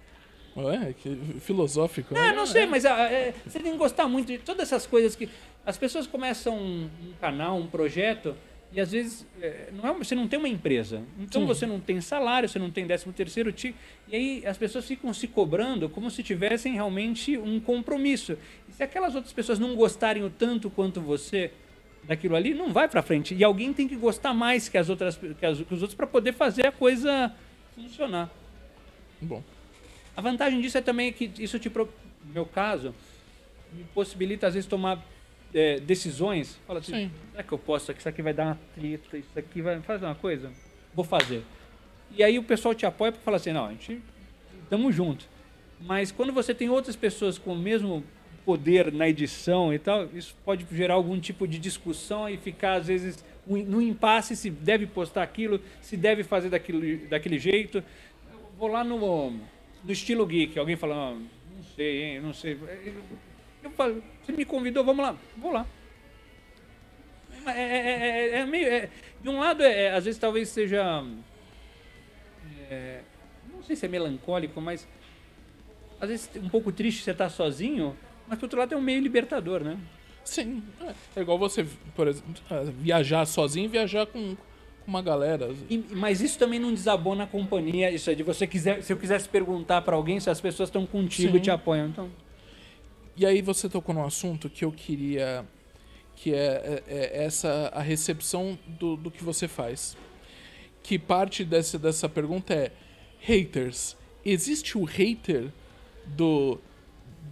Ué, que filosófico. É, né? não sei, mas ah, é, você tem que gostar muito de todas essas coisas que as pessoas começam um, um canal, um projeto e às vezes é, não é, uma- você não tem uma empresa, então Sim. você não tem salário, você não tem 13 terceiro ti e aí as pessoas ficam se cobrando como se tivessem realmente um compromisso. E se aquelas outras pessoas não gostarem o tanto quanto você daquilo ali, não vai para frente. E alguém tem que gostar mais que as outras que, as- que os outros para poder fazer a coisa funcionar. Bom. A vantagem disso é também que isso te, pro- no meu caso, me possibilita às vezes tomar é, decisões. Fala assim, Sim. será que eu posso? Isso aqui vai dar uma treta, isso aqui vai fazer uma coisa? Vou fazer. E aí o pessoal te apoia porque fala assim, não, a gente estamos junto. Mas quando você tem outras pessoas com o mesmo poder na edição e tal, isso pode gerar algum tipo de discussão e ficar às vezes no impasse se deve postar aquilo, se deve fazer daquilo, daquele jeito. Eu vou lá no, no estilo geek, alguém fala, "Ah, não sei, hein, não sei. Eu falo, você me convidou, vamos lá, vou lá. É, é- é- é meio. é- de um lado, é, é, às vezes talvez seja. é, não sei se é melancólico, mas. Às vezes um pouco triste você estar sozinho, mas por outro lado é um meio libertador, né? Sim. É, é igual você, por exemplo, é, viajar sozinho e viajar com, com uma galera. E- mas isso também não desabona a companhia. Isso é de você quiser. Se eu quisesse perguntar pra alguém se as pessoas estão contigo Sim. e te apoiam. Então. E aí você tocou num assunto que eu queria. Que é, é- é essa a recepção do, do que você faz. Que parte dessa, dessa pergunta é: haters. Existe o hater do,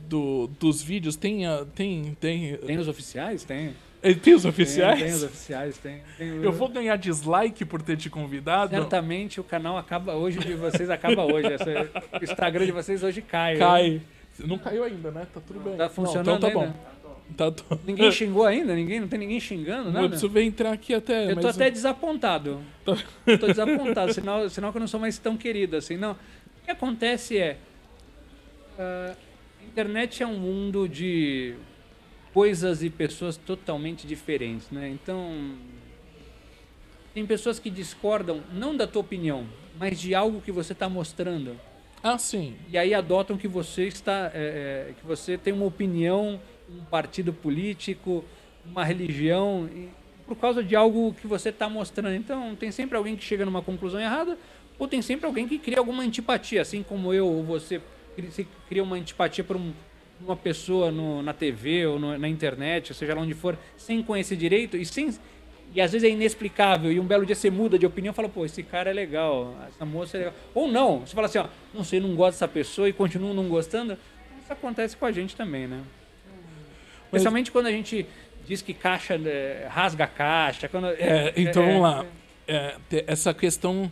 do, dos vídeos? Tem, a- tem, tem, Tem os oficiais? Tem. tem, os oficiais? Tem, tem os oficiais, tem. tem o- Eu vou ganhar dislike por ter te convidado? Certamente o canal acaba hoje de vocês acaba hoje. Essa- o Instagram de vocês hoje cai. Cai. Não caiu ainda, né? Tá tudo bem. Tá Não, funcionando então tá ainda? bom. Tá, Ninguém xingou ainda? Ninguém, não tem ninguém xingando, Eu nada? preciso entrar aqui até. Eu tô mas- até desapontado. Tô- Eu tô desapontado, [laughs] sinal, sinal que eu não sou mais tão querido assim. Não. O que acontece é. ah, a internet é um mundo de coisas e pessoas totalmente diferentes, né? Então. Tem pessoas que discordam não da tua opinião, mas de algo que você está mostrando. Ah, sim. E aí adotam que você está. é, é, que você tem uma opinião, um partido político, uma religião, e- por causa de algo que você está mostrando. Então, tem sempre alguém que chega numa conclusão errada, ou tem sempre alguém que cria alguma antipatia, assim como eu ou você se cria uma antipatia por um- uma pessoa no- na TV ou no- na internet, ou seja lá onde for, sem conhecer direito e sem. E às vezes é inexplicável, e um belo dia você muda de opinião e fala, pô, esse cara é legal, essa moça é legal. Ou não, você fala assim, ó, não sei, não gosto dessa pessoa e continua não gostando. Isso acontece com a gente também, né? Especialmente quando a gente diz que caixa eh, rasga a caixa. Quando, É, então vamos lá. É, essa questão.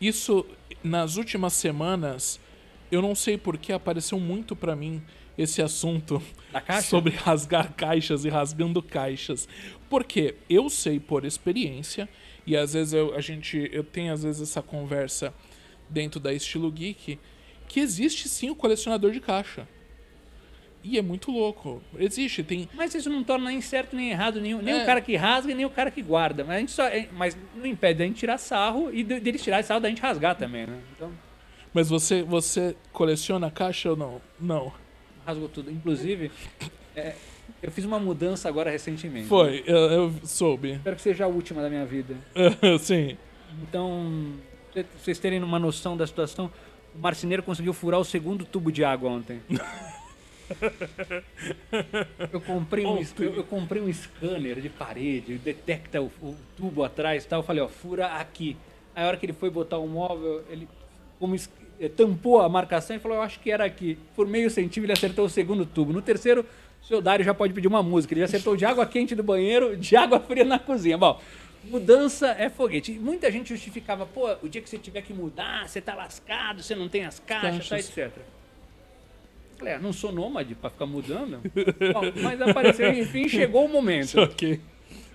Isso, nas últimas semanas, eu não sei por que apareceu muito pra mim esse assunto [laughs] sobre rasgar caixas e rasgando caixas. Porque eu sei por experiência, e às vezes eu, a gente, eu tenho às vezes essa conversa dentro da Estilo Geek, que existe sim o colecionador de caixa. E é muito louco. Existe, tem. Mas isso não torna nem certo nem errado, nem, nem É. o cara que rasga, nem o cara que guarda. Mas, a gente só, é- mas não impede da gente tirar sarro e de- deles tirar sarro da gente rasgar também, né? Então, Mas você, você coleciona caixa ou não? Não. rasgou tudo. Inclusive, é, eu fiz uma mudança agora recentemente. Foi, eu, eu soube. Espero que seja a última da minha vida. [laughs] Sim. Então, pra vocês terem uma noção da situação, o marceneiro conseguiu furar o segundo tubo de água ontem. [laughs] Eu comprei, um, eu, eu comprei um scanner de parede, detecta o, o tubo atrás e tal. Eu falei, ó, fura aqui. Aí a hora que ele foi botar o móvel, ele como eh, tampou a marcação e falou, eu acho que era aqui. Por meio centímetro ele acertou o segundo tubo. No terceiro, seu Dário já pode pedir uma música. Ele já acertou de água quente do banheiro, de água fria na cozinha. Bom, mudança é foguete. Muita gente justificava, pô, o dia que você tiver que mudar, você tá lascado, você não tem as caixas, tá, etc. Falei, ah, não sou nômade pra ficar mudando. [laughs] Bom, mas apareceu, enfim, chegou o momento. [laughs] Ok.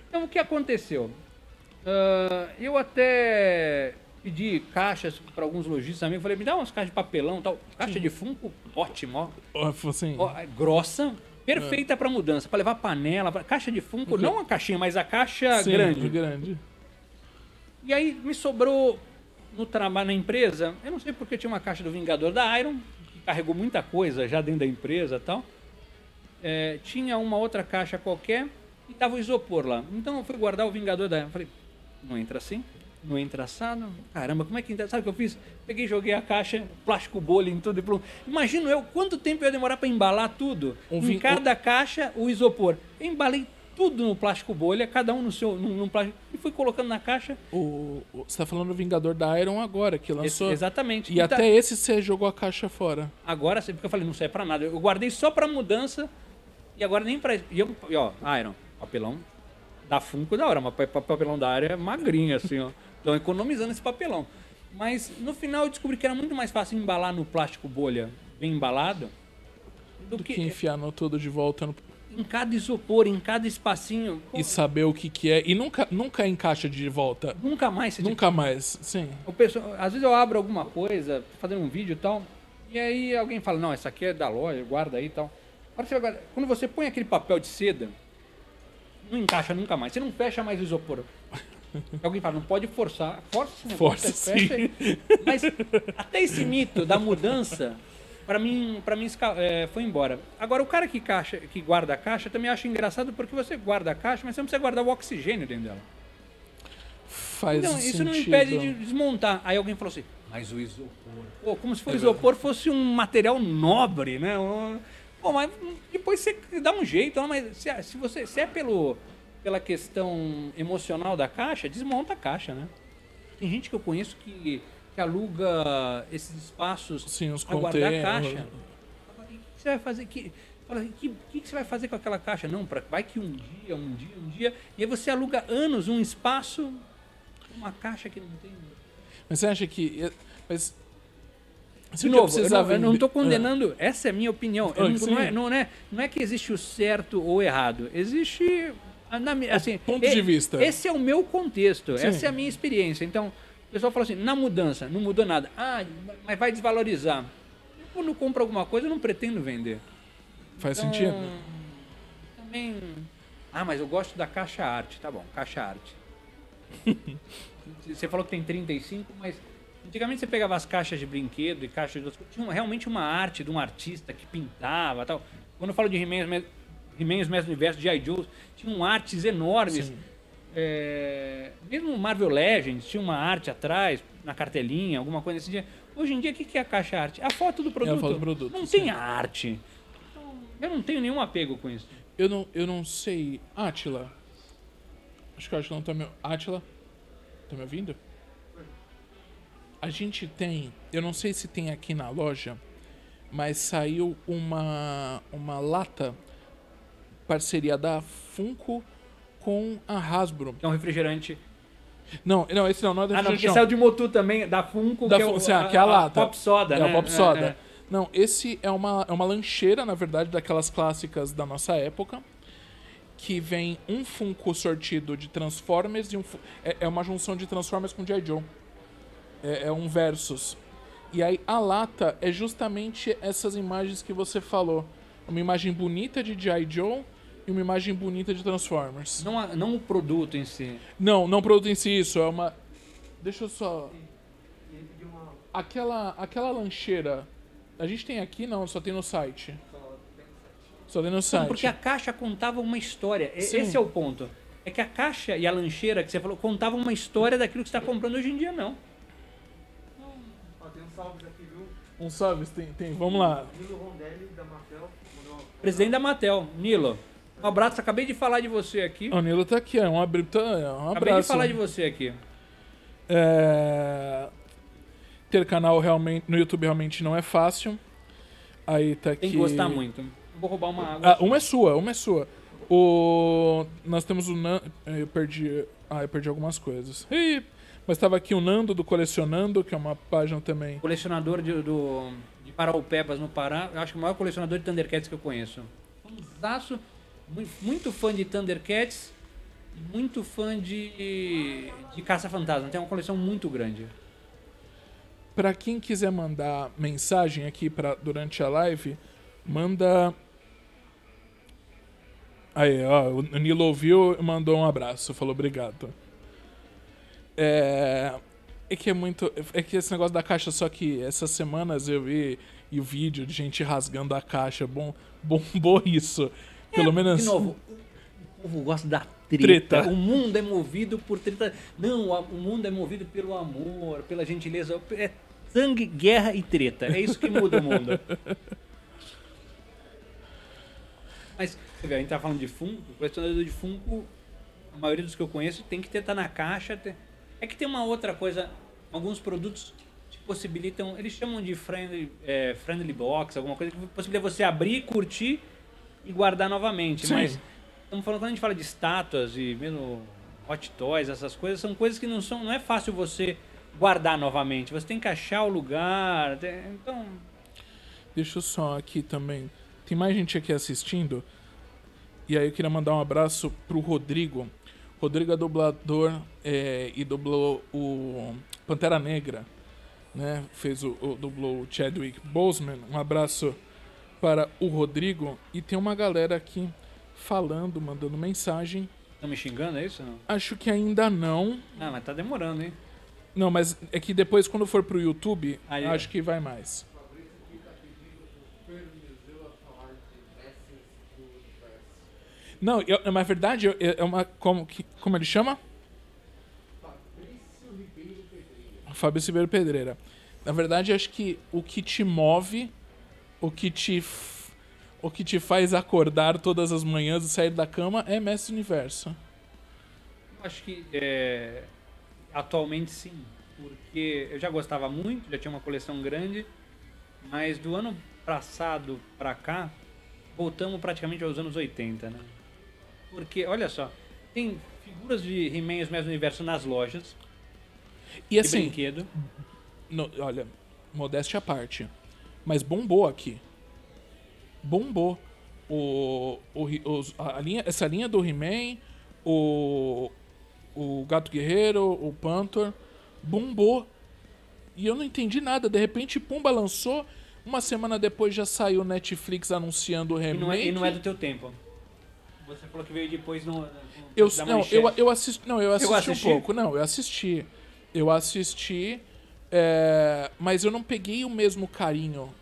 Então, o que aconteceu? Ah, eu até pedi caixas para alguns lojistas também. Falei, me dá umas caixas de papelão e tal. Caixa de Funko, ótimo, ó. Ó, Assim, Ó, é grossa, perfeita para mudança. Para levar panela, pra... caixa de Funko, não a caixinha, mas a caixa sim, grande. grande. E aí me sobrou no trabalho na empresa, eu não sei porque tinha uma caixa do Vingador da Iron, que carregou muita coisa já dentro da empresa e tal. É, tinha uma outra caixa qualquer e tava o isopor lá. Então eu fui guardar o Vingador da Iron. Falei, não entra assim? Não entra assado? Caramba, como é que entra? Sabe o que eu fiz? Peguei joguei a caixa, plástico bolha em tudo e pronto. Imagino eu quanto tempo ia demorar para embalar tudo. Um em vin- cada caixa, o isopor. Eu embalei tudo no plástico bolha, cada um no seu num, num plástico, e fui colocando na caixa O, o- você tá falando do Vingador da Iron agora, que lançou. Ex- Exatamente. E tá- até esse você jogou a caixa fora. Agora, porque eu falei, não serve pra nada. Eu guardei só pra mudança e agora nem pra. E, eu, e ó, Iron, papelão da Funko da hora, mas pa- pa- papelão da área é magrinho, assim, ó. Estão economizando esse papelão. Mas no final eu descobri que era muito mais fácil embalar no plástico bolha bem embalado do, Do que, que enfiar no tudo de volta no- em cada isopor, em cada espacinho. Pô, e saber o que que é. E nunca, nunca encaixa de volta. Nunca mais você Nunca mais. Sim. O pessoal, às vezes eu abro alguma coisa, fazendo um vídeo e tal, e aí alguém fala, não, essa aqui é da loja, guarda aí e tal. Quando você põe aquele papel de seda, não encaixa nunca mais. Você não fecha mais o isopor. [laughs] Alguém fala, não pode forçar. Força esse negócio, Força, aí. Mas até esse mito da mudança, pra mim, pra mim é, foi embora. Agora, o cara que, caixa, que guarda a caixa também acha engraçado porque você guarda a caixa, mas você não precisa guardar o oxigênio dentro dela. Faz sentido. isso não impede de desmontar. Aí alguém falou assim, mas o isopor. Pô, como se o isopor fosse um material nobre, né? Pô, mas depois você dá um jeito, mas se, é- se você se é pelo, pela questão emocional da caixa, desmonta a caixa, né? Tem gente que eu conheço que, que aluga esses espaços pra guardar a caixa. O que você vai fazer? Que, fala, o que, que, que você vai fazer com aquela caixa? Não, pra, vai que um dia, um dia, um dia. E aí você aluga anos um espaço, uma caixa que não tem. Mas você acha que. Mas. Se De novo, eu não, eu não estou condenando, essa é a minha opinião. Ah, não, não, é, não, é, não é que existe o certo ou errado. Existe. Ah, na assim, ponto de vista. Esse é o meu contexto, Sim. essa é a minha experiência. Então, o pessoal fala assim: na mudança, não mudou nada. Ah, mas vai desvalorizar. Eu, Quando compro alguma coisa, eu não pretendo vender. Faz Então, sentido? Também. Ah, mas eu gosto da caixa arte. Tá bom, caixa arte. você falou que tem 35, mas antigamente você pegava as caixas de brinquedo e caixas de outras coisas. Tinha realmente uma arte de um artista que pintava tal. Quando eu falo de Me- He-Man, os Mestres do Universo, de I. Joe, tinham artes enormes. É, mesmo Marvel Legends tinha uma arte atrás, na cartelinha, alguma coisa desse dia. Hoje em dia, o que é a caixa arte? A foto do produto. foto do produto, Não sim. tem arte. Então, eu não tenho nenhum apego com isso. Eu não, eu não sei. Atila. Acho que o Atila não tá me. Atila? Tá me ouvindo? A gente tem. Eu não sei se tem aqui na loja, mas saiu uma, uma lata parceria da Funko com a Hasbro. Que é um refrigerante. Não, não, esse não, não é da Ah, não, porque saiu de Motu também, da Funko, Da que, é o, sim, que é a lata. Pop Soda, É né? a Pop Soda. É, é. Não, esse é uma, é uma lancheira, na verdade, daquelas clássicas da nossa época. Que vem um Funko sortido de Transformers e um. É, é uma junção de Transformers com G.I. Joe. É, é um versus. E aí a lata é justamente essas imagens que você falou. uma imagem bonita de G.I. Joe e uma imagem bonita de Transformers. Não, a- não o produto em si. Não, não produto em si isso, é uma. Deixa eu só. Aquela, aquela lancheira. A gente tem aqui? Não, só tem no site. Só tem no Não, site. porque a caixa contava uma história. Sim. Esse é o ponto. É que a caixa e a lancheira que você falou contavam uma história daquilo que você está comprando hoje em dia, não. Ó, tem uns salves aqui, viu? Um salve, tem, tem. Vamos lá. Nilo Rondelli, da Matel, Presidente da Matel, Nilo. Um abraço, acabei de falar de você aqui. O Nilo tá aqui, é um, abri... tá, é um acabei de abraço. falar de você aqui. É, Ter canal realmente no YouTube realmente não é fácil. Aí tá aqui. Tem que gostar muito. Vou roubar uma água. Ah, uma é sua, uma é sua. O... Nós temos o Nan... Eu perdi... Ah, eu perdi algumas coisas. Ih, Mas tava aqui o Nando do Colecionando, que é uma página também. Colecionador de, do, de Paraupebas no Pará. Eu acho que o maior colecionador de Thundercats que eu conheço. Fãzaço, mu- muito fã de Thundercats e muito fã de, de Caça-Fantasma. Tem uma coleção muito grande. Pra quem quiser mandar mensagem aqui pra, durante a live, manda. Aí, ó, o Nilo ouviu e mandou um abraço, falou obrigado. É. É que é muito. É que esse negócio da caixa, só que essas semanas eu vi e o vídeo de gente rasgando a caixa. Bom, [laughs] bombou isso. Pelo menos. De novo, o povo gosta da treta. Treta. O mundo é movido por treta. Não, o mundo é movido pelo amor, pela gentileza. É sangue, guerra e treta. É isso que muda o mundo. Mas, a gente tá falando de Funko, o colecionador de Funko, a maioria dos que eu conheço tem que ter tá na caixa. É que tem uma outra coisa, alguns produtos te possibilitam, eles chamam de friendly, é, friendly box, alguma coisa que possibilita você abrir, curtir e guardar novamente. Sim. Mas estamos falando, quando a gente fala de estátuas e mesmo hot toys, essas coisas, são coisas que não são, não é fácil você guardar novamente. Você tem que achar o lugar. Então, Deixa eu só aqui também. Tem mais gente aqui assistindo. E aí eu queria mandar um abraço pro Rodrigo. Rodrigo é dublador é, e dublou o Pantera Negra. Né? Fez o, o dublou o Chadwick Boseman. Um abraço para o Rodrigo. E tem uma galera aqui falando, mandando mensagem. estão me xingando, é isso? Não? Acho que ainda não. Ah, mas tá demorando, hein? Não, mas é que depois, quando for pro YouTube, Aí, acho que vai mais. Não, eu, na verdade, eu- é uma. Como, que, como ele chama? Fabrício Ribeiro Pedreira. Na verdade, acho que o que te move, o que te, o que te faz acordar todas as manhãs e sair da cama é Mestre Universo. Eu Acho que é, atualmente sim, porque eu já gostava muito, já tinha uma coleção grande, mas do ano passado pra cá, voltamos praticamente aos anos 80, né? Porque, olha só, tem figuras de He-Man e do Universo nas lojas E de assim, brinquedo. No- olha, modéstia à parte. Mas bombou aqui. Bombou. O, o, a linha, essa linha do He-Man, o, o Gato Guerreiro, o Panther, bombou. E eu não entendi nada. De repente, Pumba lançou. Uma semana depois já saiu Netflix anunciando o E remake. não, é, e não é do teu tempo. Você falou que veio depois no, no Eu, não, eu, eu assisti, não, eu assisti, assisti? um pouco. Não, eu assisti. Eu assisti, é, mas eu não peguei o mesmo carinho.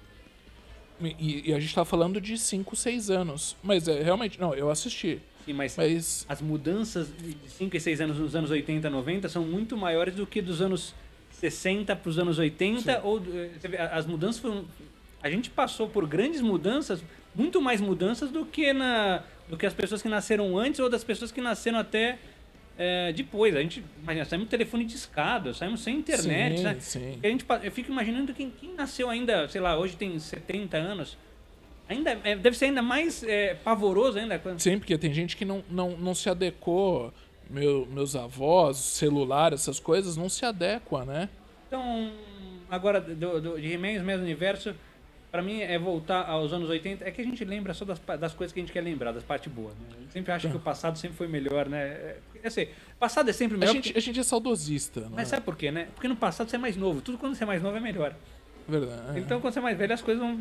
E, e a gente tá falando de 5, 6 anos. Mas é, realmente, não, eu assisti. Sim, mas Mas as mudanças de 5 e 6 anos nos anos 80, 90 são muito maiores do que dos anos 60 para os anos 80. Ou, eh, as mudanças foram. A gente passou por grandes mudanças, muito mais mudanças do que, na, do que as pessoas que nasceram antes ou das pessoas que nasceram até eh, depois. A gente, imagina, saímos telefone de escada, saímos sem internet. Sim, sabe? sim. A gente, eu fico imaginando quem, quem nasceu ainda, sei lá, hoje tem 70 anos. Ainda, eh, deve ser ainda mais eh, pavoroso ainda. quando- Sim, porque tem gente que não, não, não se adequou. Meu, meus avós, celular, essas coisas, não se adequam, né? Então, agora do, do, de He-Man os Mesmos Universo, pra mim é voltar aos anos 80. É que a gente lembra só das, das coisas que a gente quer lembrar, das partes boas. Né? A gente sempre acha que o passado sempre foi melhor, né? É, é assim, passado é sempre A melhor. gente, porque- a gente é saudosista, né? Mas sabe por quê, né? Porque no passado você é mais novo. Tudo quando você é mais novo é melhor. Verdade. Então, quando você é mais velho, as coisas vão.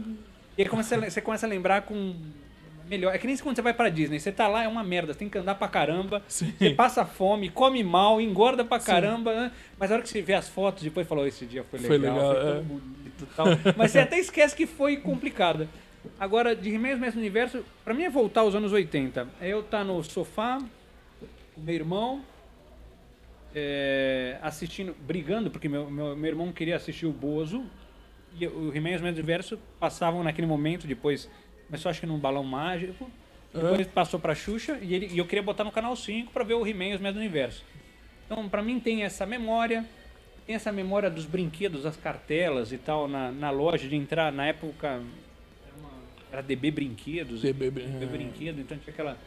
E aí a você começa a lembrar com melhor. É que nem quando você vai pra Disney, você tá lá, é uma merda, você tem que andar pra caramba, Sim. você passa fome, come mal, engorda pra caramba, né? Mas a hora que você vê as fotos, depois falou, esse dia foi Foi legal, legal, foi, tão é. bonito e tal. Mas você até esquece que foi complicado. Agora, de Mestre do Universo, pra mim é voltar aos anos 80. É eu estar no sofá, com meu irmão, é, assistindo, brigando, porque meu, meu, meu irmão queria assistir o Bozo, e o He-Man os Mestres do Universo passavam naquele momento, depois começou acho que num balão mágico, depois passou pra Xuxa, e, ele, e eu queria botar no canal 5 pra ver o He-Man e os Mestres do Universo. Então, pra mim tem essa memória, tem essa memória dos brinquedos, das cartelas e tal, na, na loja, de entrar, na época, era, uma, era DB Brinquedos, DB, DB é. Brinquedo, então tinha aquela,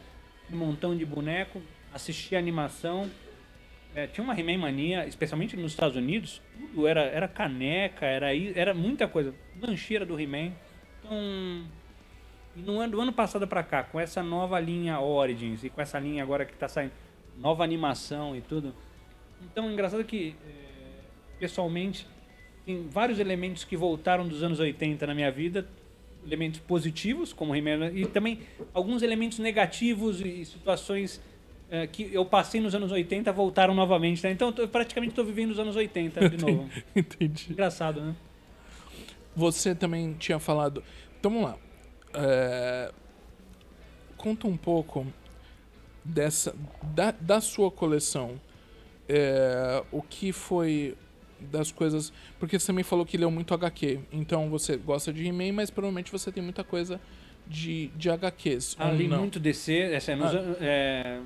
um montão de boneco, assistia animação, é, tinha uma He-Man mania, especialmente nos Estados Unidos, tudo era, era caneca, era, era muita coisa, lancheira do He-Man, então... E no ano, do ano passado pra cá, com essa nova linha Origins e com essa linha agora que tá saindo, nova animação e tudo. Então, engraçado que, eh, pessoalmente, tem vários elementos que voltaram dos anos 80 na minha vida, elementos positivos, como He-Man, e também alguns elementos negativos e situações eh, que eu passei nos anos 80 voltaram novamente. Né? Então, eu tô- praticamente estou vivendo os anos 80 de novo. [laughs] Entendi. Engraçado, né? Você também tinha falado. Então vamos lá. É, Conta um pouco dessa da, da sua coleção. É, o que foi das coisas. Porque você também falou que leu muito HQ. Então você gosta de He-Man, mas provavelmente você tem muita coisa de, de HQs. Ah, li não? muito DC, essa, nos Ah. é,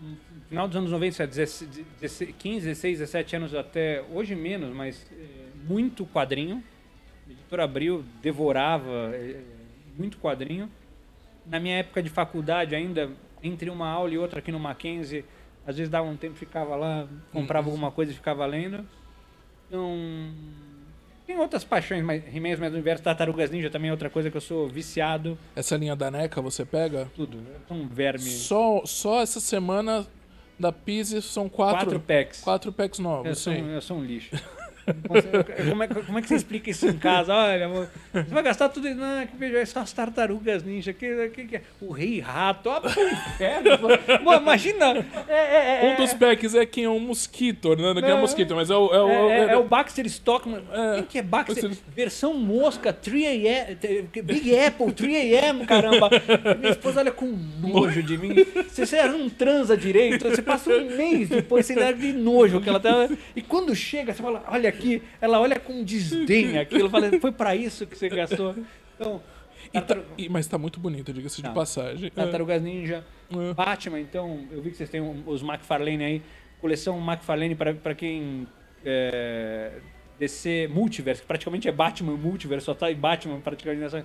no final dos anos 90, 16, 16, 15, 16, 17 anos até hoje menos, mas é, muito quadrinho. A editora Abril devorava é, muito quadrinho. Na minha época de faculdade ainda, entre uma aula e outra aqui no Mackenzie, às vezes dava um tempo, ficava lá, comprava alguma coisa e ficava lendo. Então, tem outras paixões, mas He-Man, do Universo, Tartarugas Ninja também é outra coisa que eu sou viciado. Essa linha da NECA você pega? Tudo. É um verme. Só, só essa semana da Pise são quatro, Quatro packs. quatro packs Eu novos. sou, sim. eu sou um lixo. [laughs] como, é, como é que você explica isso em casa? Olha, amor, você vai gastar tudo. Não, que veja, é só as tartarugas ninja. Que, que, que é? O rei rato. Ah, inferno. Pô, imagina. É, é, é, Um dos packs é quem é um mosquito, né? Não é um mosquito, mas é o. É o, É, o Baxter Stockman. Quem que é Baxter? Baxter- Versão mosca, 3AM. Big Apple, 3AM, caramba. Minha esposa olha com nojo de mim. Você, você não transa direito, você passa um mês depois, você dá de nojo que ela tá. E quando chega, você fala, olha aqui, ela olha com desdém aquilo. Fala, foi pra isso que você gastou. Então, E tá- mas tá muito bonito, diga-se de Tá. passagem. Tartarugas Ninja, É. Batman, então, eu vi que vocês têm os McFarlane aí. Coleção McFarlane para pra quem é, DC Multiverse, que praticamente é Batman Multiverse, só tá em Batman praticamente nessa.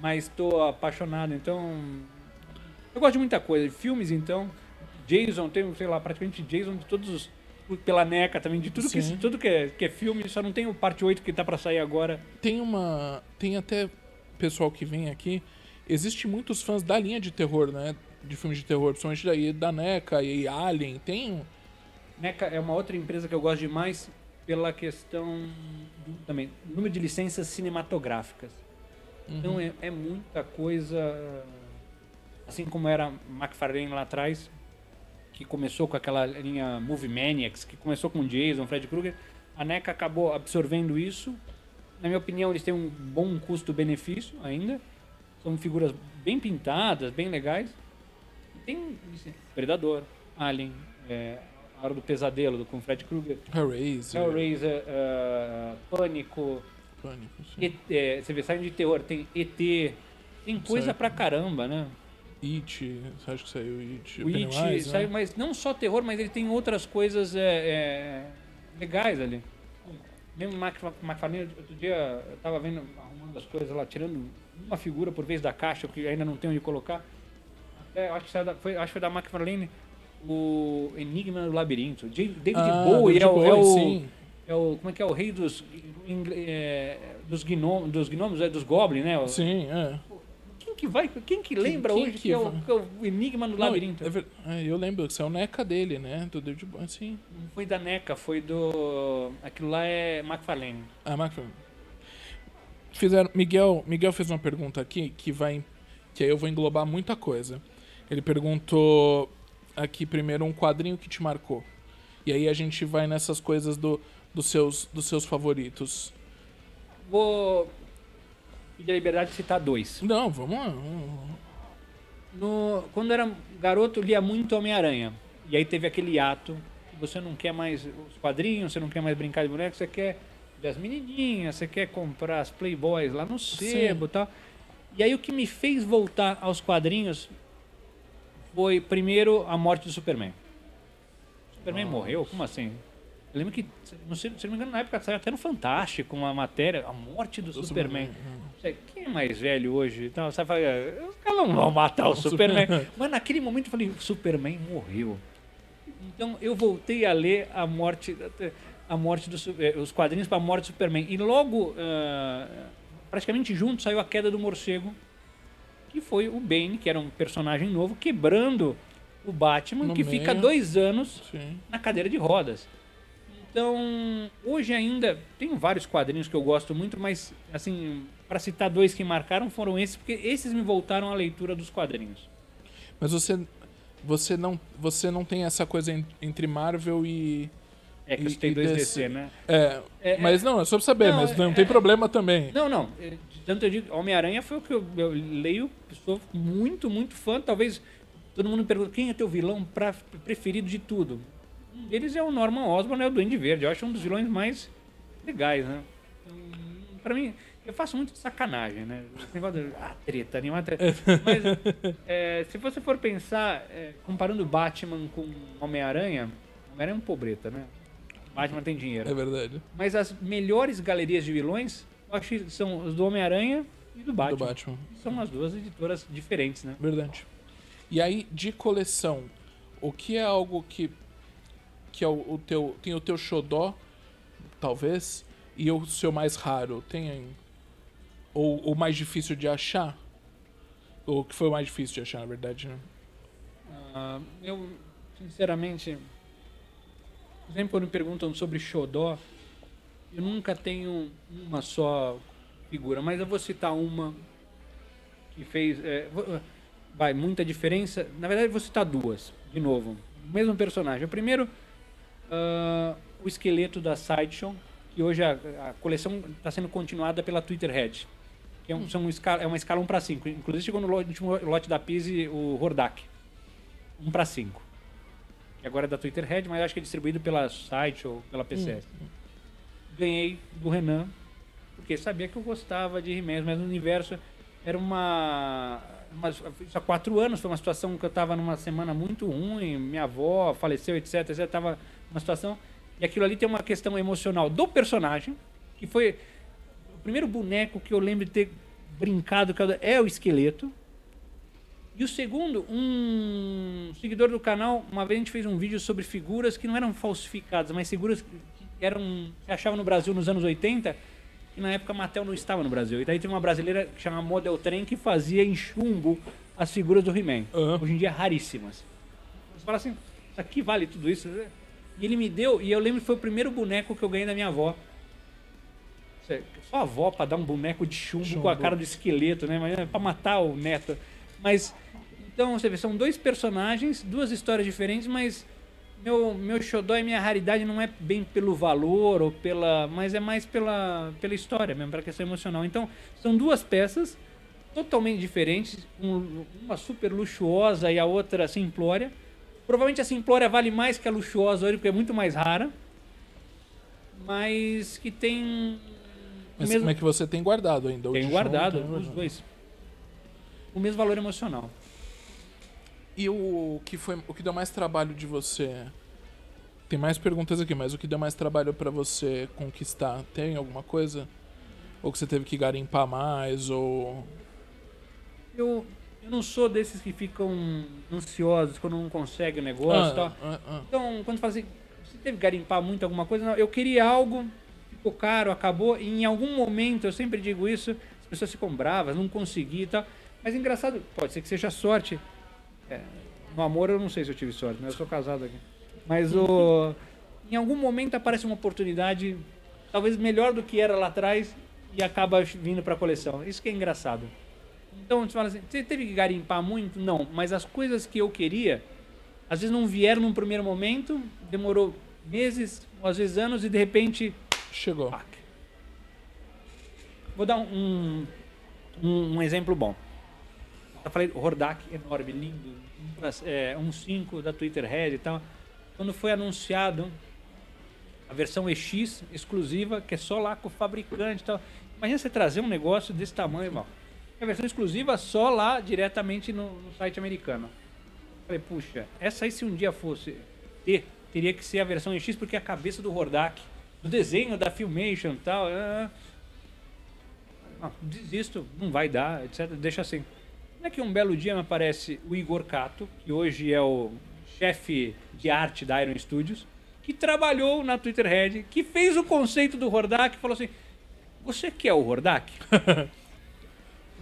Mas tô apaixonado, então. Eu gosto de muita coisa. De filmes, então. Jason, tem, sei lá, praticamente Jason de todos os. Pela NECA também, de tudo, que, tudo que, é, que é filme, só não tem o parte 8 que tá pra sair agora. Tem uma. Tem até pessoal que vem aqui. Existe muitos fãs da linha de terror, né? De filmes de terror, principalmente daí da NECA e Alien. Tem. NECA é uma outra empresa que eu gosto demais pela questão do, também número de licenças cinematográficas. Então é, é muita coisa, assim como era McFarlane lá atrás, que começou com aquela linha Movie Maniacs, que começou com Jason, Fred Krueger, a NECA acabou absorvendo isso. Na minha opinião, eles têm um bom custo-benefício ainda. São figuras bem pintadas, bem legais. Tem Predador, Alien, é, A Hora do Pesadelo com Fred Krueger, Hellraiser. Hellraiser, ah, Pânico, Pânico, sim. ET, é, você vê, saindo de terror, tem ET, tem coisa Certo. pra caramba, né? It, você acha que saiu It? O It, Pennywise, né? mas não só terror, mas ele tem outras coisas é, é, legais ali. Mesmo McFarlane, outro dia eu tava vendo, arrumando as coisas lá, tirando uma figura por vez da caixa, que ainda não tenho onde colocar. Até, acho, que saiu da, foi, acho que foi da McFarlane, o Enigma do Labirinto. David Ah, Bowie, é, o, é, o, é o. Como é que é? O rei dos. ingle- é, dos, gnomos, dos gnomos, é dos goblins, né? Sim, é. Quem que vai? Quem que lembra quem hoje que que, é o, que é o Enigma no Não, Labirinto? é é, eu lembro que isso é o NECA dele, né? Do David Bowie, sim. Não foi da NECA, foi do. Aquilo lá é McFarlane. Ah, McFarlane. fizeram. Miguel, Miguel fez uma pergunta aqui que vai. Que aí eu vou englobar muita coisa. Ele perguntou aqui primeiro um quadrinho que te marcou. E aí a gente vai nessas coisas do, dos, seus, dos seus favoritos. Vou pedir a liberdade de citar dois. Não, vamos lá. No, quando era garoto, lia muito Homem-Aranha. E aí teve aquele ato que você não quer mais os quadrinhos, você não quer mais brincar de boneco, você quer ver as menininhas, você quer comprar as Playboys lá no sebo e tal. E aí o que me fez voltar aos quadrinhos foi, primeiro, a morte do Superman. O Superman morreu? Como assim? Eu lembro que, não sei, se não me engano, na época saiu até no Fantástico uma matéria, a morte do, Superman. Sei, Quem é mais velho hoje? Então, você fala, "Ah, os caras não vão matar o [laughs] Superman. Mas naquele momento eu falei, o Superman morreu. Então eu voltei a ler a morte, a morte do, eh, os quadrinhos para a morte do Superman. E logo, ah, praticamente junto, saiu a queda do morcego, que foi o Bane, que era um personagem novo, quebrando o Batman, No que fica meio. dois anos Sim. na cadeira de rodas. Então, hoje ainda tem vários quadrinhos que eu gosto muito, mas assim, para citar dois que marcaram foram esses, porque esses me voltaram à leitura dos quadrinhos. Mas você. Você não, você não tem essa coisa en- entre Marvel e. É que E- e dois DC. Né? É, É, mas não, é só pra saber, Não, mas não é- tem problema também. Não, não. é, Tanto eu digo, Homem-Aranha foi o que eu, eu leio, sou muito, muito fã. Talvez todo mundo me pergunta quem é teu vilão pra, preferido de tudo. Um deles é o Norman Osborn, é o Duende Verde. Eu acho um dos vilões mais legais, né? Pra mim, eu faço muito de sacanagem, né? Esse negócio de, ah, treta, nenhuma treta. Mas é, se você for pensar, é, comparando Batman com Homem-Aranha, Homem-Aranha é um pobreta, né? Batman tem dinheiro. É verdade. Mas as melhores galerias de vilões, eu acho que são os do Homem-Aranha e do Batman. Do Batman. São as duas editoras diferentes, né? Verdade. E aí, de coleção, o que é algo que. Que é o, o teu. Tem o teu xodó, talvez, e o seu mais raro? Tem. Ou o mais difícil de achar? Ou que foi o mais difícil de achar, na verdade, né? Ah, eu, sinceramente, sempre quando me perguntam sobre Xodó, eu nunca tenho uma só figura, mas eu vou citar uma que fez. é, vai, muita diferença. Na verdade, vou citar duas, de novo. O mesmo personagem. O primeiro, ah, o esqueleto da Sideshow, que hoje a, a coleção está sendo continuada pela Twitter Head. Que é, um, são um escala, é uma escala 1 para 5. Inclusive chegou no último lote da Pise o Hordak. 1 para 5. Que agora é da Twitter Head, mas acho que é distribuído pela Sideshow, pela PCS. Ganhei do Renan, porque sabia que eu gostava de He-Man, mas no universo era uma, uma. Isso há quatro anos, foi uma situação que eu estava numa semana muito ruim, minha avó faleceu, etc, etc. Tava numa situação. E aquilo ali tem uma questão emocional do personagem, que foi o primeiro boneco que eu lembro de ter brincado que é o esqueleto. E o segundo, um seguidor do canal, uma vez a gente fez um vídeo sobre figuras que não eram falsificadas, mas figuras que eram se achavam no Brasil nos anos 80, e na época a Mattel não estava no Brasil. E daí tem uma brasileira que chama Model Train que fazia em chumbo as figuras do He-Man. Aham. Hoje em dia raríssimas. Você fala assim, aqui vale tudo isso? E ele me deu, e eu lembro que foi o primeiro boneco que eu ganhei da minha avó. Cê- Só a avó pra dar um boneco de chumbo, Chumbo. com a cara do esqueleto, né? Mas é pra matar o neto. Mas, então, você vê, são dois personagens, duas histórias diferentes, mas meu, meu xodó e minha raridade não é bem pelo valor, ou pela, mas é mais pela, pela história mesmo, pela questão emocional. Então, são duas peças totalmente diferentes, um- uma super luxuosa e a outra simplória. Provavelmente a simplória vale mais que a luxuosa hoje, porque é muito mais rara. Mas que tem. Mas mesmo- como é que você tem guardado ainda? O Tenho de guardado tem os dois. O mesmo valor emocional. E o que foi o que deu mais trabalho de você? Tem mais perguntas aqui, mas o que deu mais trabalho pra você conquistar? Tem alguma coisa? Ou que você teve que garimpar mais ou Eu, eu não sou desses que ficam ansiosos quando não consegue o negócio e tal. Ah, ah, ah. Então, quando fala assim, você teve que garimpar muito alguma coisa? Não, eu queria algo, ficou caro, acabou. E em algum momento, eu sempre digo isso, as pessoas ficam bravas, não consegui e tal. Mas engraçado, pode ser que seja sorte. É, no amor eu não sei se eu tive sorte, mas eu sou casado aqui. Mas o, [laughs] em algum momento aparece uma oportunidade, talvez melhor do que era lá atrás, e acaba vindo para a coleção. Isso que é engraçado. Então você fala assim, você teve que garimpar muito? Não, mas as coisas que eu queria, às vezes não vieram num primeiro momento, demorou meses, ou às vezes anos, e de repente, Chegou. pac. Vou dar um, um, um exemplo bom. Eu falei, Hordak, enorme, lindo, um é, um 5 da Twitter Red e tal. Quando foi anunciado a versão EX exclusiva, que é só lá com o fabricante e tal. Imagina você trazer um negócio desse tamanho, A versão exclusiva só lá diretamente no, no site americano. Falei, puxa, essa aí se um dia fosse ter, teria que ser a versão EX, porque é a cabeça do Hordak, do desenho, da Filmation e tal. ah, ah, desisto, não vai dar, etc. Deixa assim. Não é que um belo dia me aparece o Igor Cato, que hoje é o chefe de arte da Iron Studios, que trabalhou na Twitter Red, que fez o conceito do Hordak e falou assim: Você quer o Hordak? [laughs]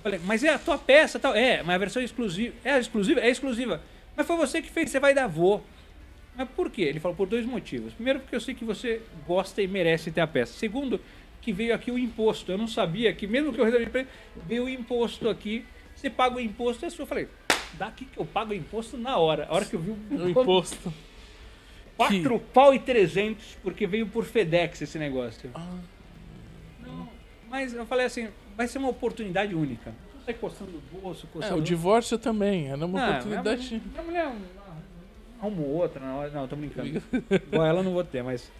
Falei, mas é a tua peça tal. É, mas a versão é exclusiva. É exclusiva? É exclusiva. Mas foi você que fez, você vai dar vô. Mas por quê? Ele falou por dois motivos. Primeiro, porque eu sei que você gosta e merece ter a peça. Segundo, que veio aqui o imposto. Eu não sabia que, mesmo que eu resolvi pra ele, veio o imposto aqui. Você paga o imposto, é sua. Eu falei, daqui que eu pago o imposto na hora. A hora que eu vi O [laughs] imposto. 4 pau e 300, porque veio por FedEx esse negócio. Ah. Não, mas eu falei assim, vai ser uma oportunidade única. Não sai coçando o bolso, É, coçando... o divórcio também. Era uma Ah, oportunidade. Minha, minha mulher arruma outra na hora. Não, tô brincando. [laughs] Igual ela eu não vou ter, mas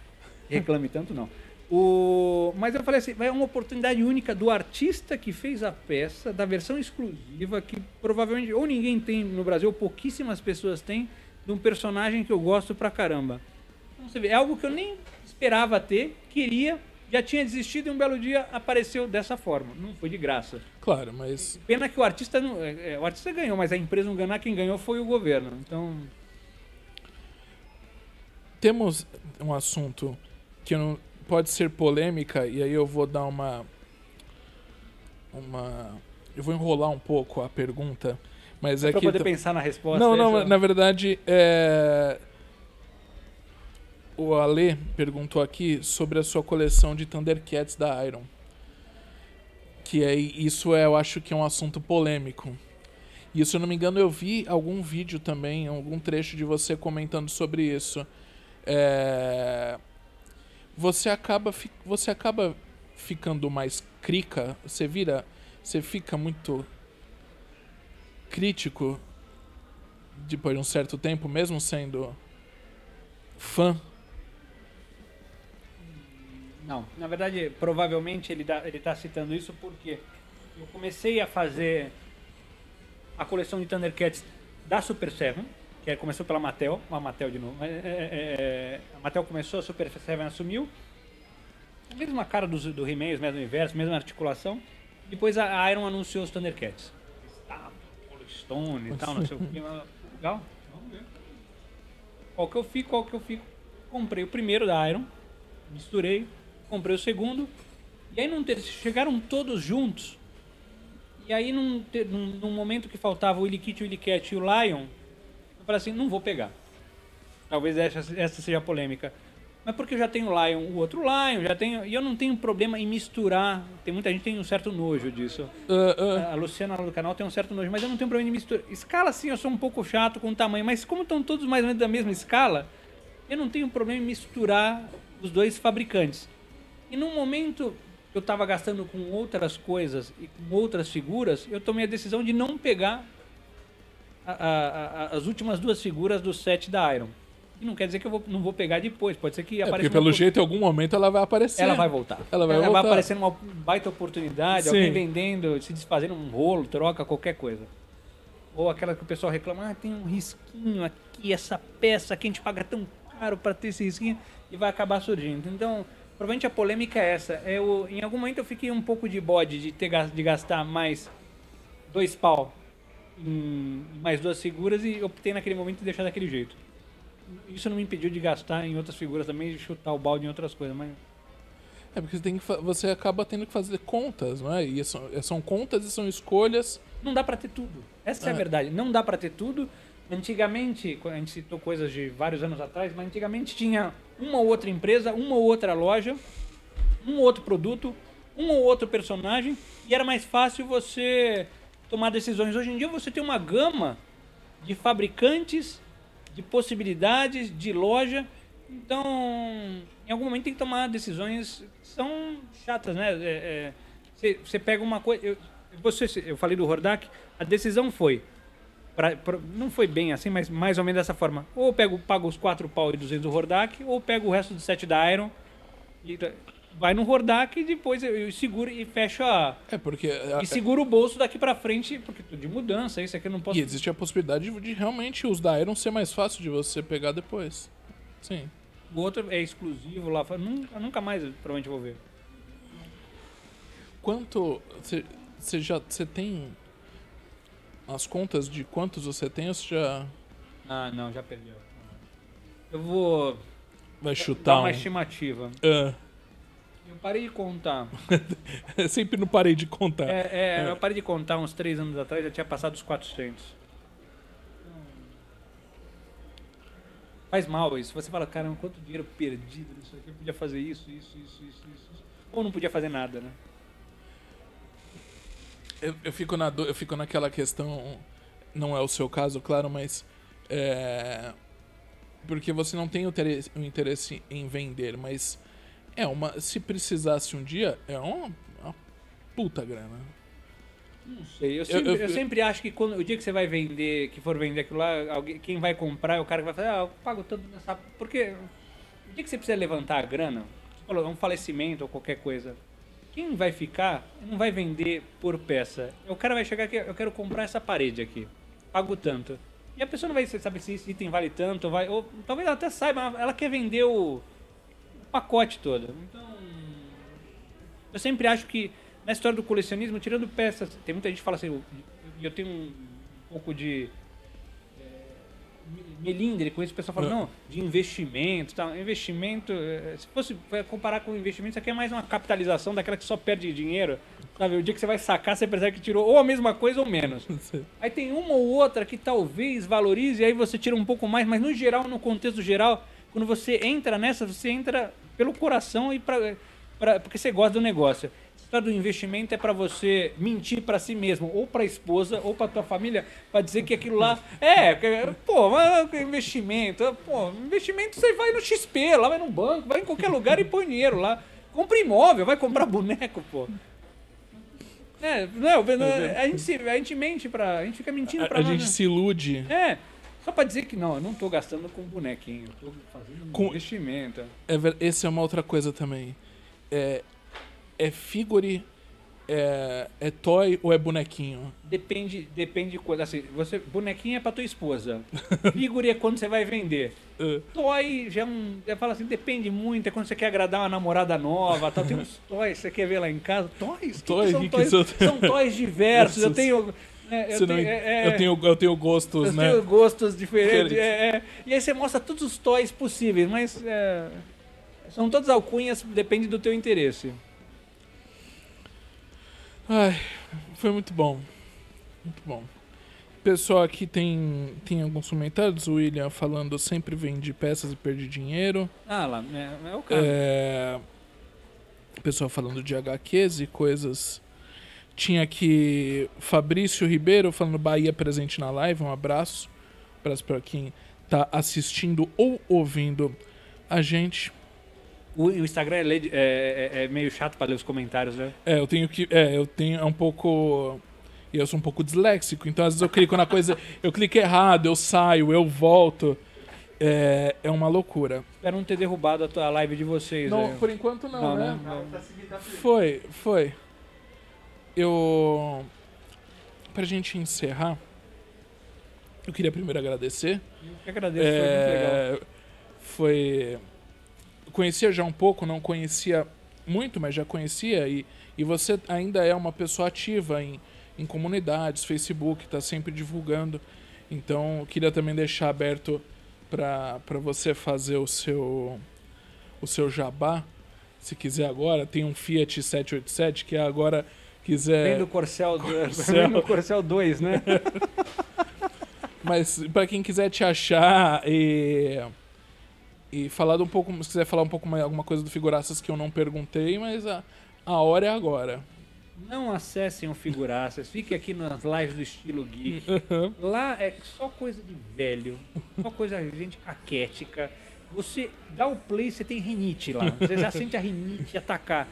reclame tanto não. O... Mas eu falei assim, é uma oportunidade única do artista que fez a peça, da versão exclusiva, que provavelmente ou ninguém tem no Brasil, ou pouquíssimas pessoas têm, de um personagem que eu gosto pra caramba. Então, você vê, é algo que eu nem esperava ter, queria, já tinha desistido e um belo dia apareceu dessa forma. Não foi de graça. Claro, mas. Pena que o artista não, é, é, o artista ganhou, mas a empresa não ganhou, quem ganhou foi o governo. Então, Temos um assunto que não pode ser polêmica, e aí eu vou dar uma. Uma. Eu vou enrolar um pouco a pergunta, mas é pra que. poder pensar na resposta. Não, não, essa- na verdade, é... o Ale perguntou aqui sobre a sua coleção de Thundercats da Iron. Que é, isso é, eu acho que é um assunto polêmico. E se eu não me engano, eu vi algum vídeo também, algum trecho de você comentando sobre isso. É... Você acaba, fi- você acaba ficando mais crica, você vira, você fica muito crítico depois de um certo tempo, mesmo sendo fã. Não, na verdade, provavelmente ele, dá, ele tá citando isso porque eu comecei a fazer a coleção de Thundercats da Super Seven, que é- começou pela Mattel, a Mattel de novo. É, é, é, é, a Mattel começou, a Super Seven assumiu. A mesma cara dos, do He-Man, mesmo universo, mesma articulação. Depois a Iron anunciou os Thundercats. Estátua, Stone e tal, não sei o que. Legal? Vamos ver. Qual que eu fico, qual que eu fico? Comprei o primeiro da Iron, misturei, comprei o segundo. E aí num ter- chegaram todos juntos. E aí num, num, num momento que faltava o Kitty, o Willy Cat e o Lion, eu falei assim, não vou pegar. Talvez essa, essa seja a polêmica. Mas porque eu já tenho o Lion, o outro Lion, já tenho. E eu não tenho problema em misturar. Tem muita gente que tem um certo nojo disso. Ah, ah, A Luciana lá do canal tem um certo nojo, mas eu não tenho problema em misturar. Escala sim, eu sou um pouco chato com o tamanho, mas como estão todos mais ou menos da mesma escala, eu não tenho problema em misturar os dois fabricantes. E num momento que eu estava gastando com outras coisas e com outras figuras, eu tomei a decisão de não pegar a- a- a- as últimas duas figuras do set da Iron. E não quer dizer que eu vou- não vou pegar depois, pode ser que é apareça porque uma pelo jeito, em algum momento, ela vai aparecer. ela vai voltar. Ela vai voltar. aparecer numa baita oportunidade, Sim. alguém vendendo, se desfazendo um rolo, troca, qualquer coisa. Ou aquela que o pessoal reclama, ah, tem um risquinho aqui, essa peça que a gente paga tão caro para ter esse risquinho, e vai acabar surgindo. Então, provavelmente a polêmica é essa. Eu, em algum momento eu fiquei um pouco de bode de, ter, de gastar mais dois pau em mais duas figuras e optei naquele momento de deixar daquele jeito. Isso não me impediu de gastar em outras figuras também, de chutar o balde em outras coisas, mas É porque você, tem que você acaba tendo que fazer contas, não é? E são, são contas e são escolhas. não dá pra ter tudo. Essa é a É. verdade. Não dá pra ter tudo. Antigamente, a gente citou coisas de vários anos atrás, mas antigamente tinha uma ou outra empresa, uma ou outra loja, um ou outro produto um ou outro personagem e era mais fácil você tomar decisões. Hoje em dia você tem uma gama de fabricantes, de possibilidades, de loja. Então, em algum momento tem que tomar decisões que são chatas, né? É, é, você, você pega uma coisa. Eu, você, eu falei do Hordak, a decisão foi. Pra- pra- não foi bem assim, mas mais ou menos dessa forma. Ou eu pego, pago os 4 pau e 200 do Hordak, ou pego o resto do set da Iron. E vai no Hordak e depois eu, eu seguro e fecho a. É, porque. a- E seguro o bolso daqui pra frente, porque de mudança, isso aqui eu não posso. E existe a possibilidade de, de realmente os da Iron ser mais fácil de você pegar depois. Sim. O outro é exclusivo lá. Nunca, nunca mais provavelmente vou ver. Quanto. Você já. Você tem. As contas de quantos você tem ou você já Ah, não, já perdeu. Eu vou vai dar chutar uma um. estimativa. Ah, Eu parei de contar. [laughs] sempre não parei de contar. É, é, eu parei de contar uns três anos atrás, já tinha passado os 400. Faz mal isso. Você fala, caramba, quanto dinheiro perdido nisso aqui. Eu podia fazer isso, isso, isso, isso, isso. isso. Ou não podia fazer nada, né? Eu, eu fico na eu fico naquela questão, não é o seu caso, claro, mas é, porque você não tem o interesse, o interesse em vender, mas é uma se precisasse um dia é uma, uma puta grana. Não sei. Eu Eu- sempre, eu, eu- sempre acho que quando, o dia que você vai vender, que for vender aquilo lá, alguém, quem vai comprar é o cara que vai fazer, ah, eu pago tanto nessa. Porque o dia que você precisa levantar a grana, um falecimento ou qualquer coisa, quem vai ficar não vai vender por peça. O cara vai chegar aqui, eu quero comprar essa parede aqui, pago tanto. E a pessoa não vai saber se esse item vale tanto, vai, ou talvez ela até saiba, ela quer vender o, pacote todo. Então, eu sempre acho que na história do colecionismo, tirando peças, tem muita gente que fala assim, eu, eu tenho um pouco de melindre com isso, o pessoal fala, não, de investimento, tal. investimento, é, se fosse for comparar com investimento, isso aqui é mais uma capitalização daquela que só perde dinheiro, sabe? O dia que você vai sacar, você percebe que tirou ou a mesma coisa ou menos. [laughs] Aí tem uma ou outra que talvez valorize, aí você tira um pouco mais, mas no geral, no contexto geral, quando você entra nessa, você entra pelo coração e pra, pra, porque você gosta do negócio. A história do investimento é pra você mentir pra si mesmo, ou pra esposa, ou pra tua família, pra dizer que aquilo lá [laughs] é, pô, mas investimento, pô, investimento você vai no XP, lá vai no banco, vai em qualquer [laughs] lugar e põe dinheiro lá. Compra imóvel, vai comprar boneco, pô. [laughs] É, não, a gente, se- a gente mente pra. A gente fica mentindo pra A, a gente se ilude. É, só pra dizer que não, eu não tô gastando com bonequinho, eu tô fazendo Com- investimento. É, esse é uma outra coisa também. É, é figure, é, é toy ou é bonequinho? Depende, depende de quando. Assim, você, bonequinho é pra tua esposa. [laughs] Figure é quando você vai vender. Ah, Toy já é um. Eu falo assim, depende muito, é quando você quer agradar uma namorada nova, tal. Tem uns [laughs] toys que você quer ver lá em casa. Toys? Que Toy, que são, que que toys? são? são toys diversos. Eu [laughs] tenho. é, eu, não- tenho é, eu, tenho, eu tenho gostos, Eu né? tenho gostos diferentes. Diferentes. é, é. E aí você mostra todos os toys possíveis, mas é, são todas alcunhas, depende do teu interesse. Ai, foi muito bom. Muito bom. Pessoal, aqui tem, tem alguns comentários. O William falando sempre vende peças e perde dinheiro. Ah lá, é, é o cara. É, pessoal falando de HQs e coisas. Tinha aqui Fabrício Ribeiro falando Bahia presente na live. Um abraço. abraço para quem tá assistindo ou ouvindo a gente. O, o Instagram é, led- é- é- é meio chato pra ler os comentários, né? É, eu tenho que. É, eu tenho. É um pouco. E eu sou um pouco disléxico, então às vezes eu clico na coisa. [laughs] Eu clico errado, eu saio, eu volto. É, é uma loucura. Espero não ter derrubado a tua live de vocês. Não, né? por enquanto não, Não, né? né? Tá feliz. Foi, foi. Eu. Pra gente encerrar, eu queria primeiro agradecer. Eu que agradeço, foi muito legal. É, foi. Conhecia já um pouco, não conhecia muito, mas já conhecia. E, e você ainda é uma pessoa ativa em, em comunidades, Facebook, está sempre divulgando. Então, queria também deixar aberto para você fazer o seu, o seu jabá. Se quiser agora, tem um Fiat 787 que agora quiser. Vem do Corcel, Corcel. [laughs] vem do Corcel 2, né? [laughs] Mas para quem quiser te achar e e falar um pouco, se quiser falar um pouco mais alguma coisa do Figuraças que eu não perguntei, mas a, A hora é agora. Não acessem o Figuraças, fiquem aqui nas lives do estilo geek. Lá é só coisa de velho, só coisa de gente caquética. Você dá o play, você tem rinite lá. Você já sente a rinite atacar.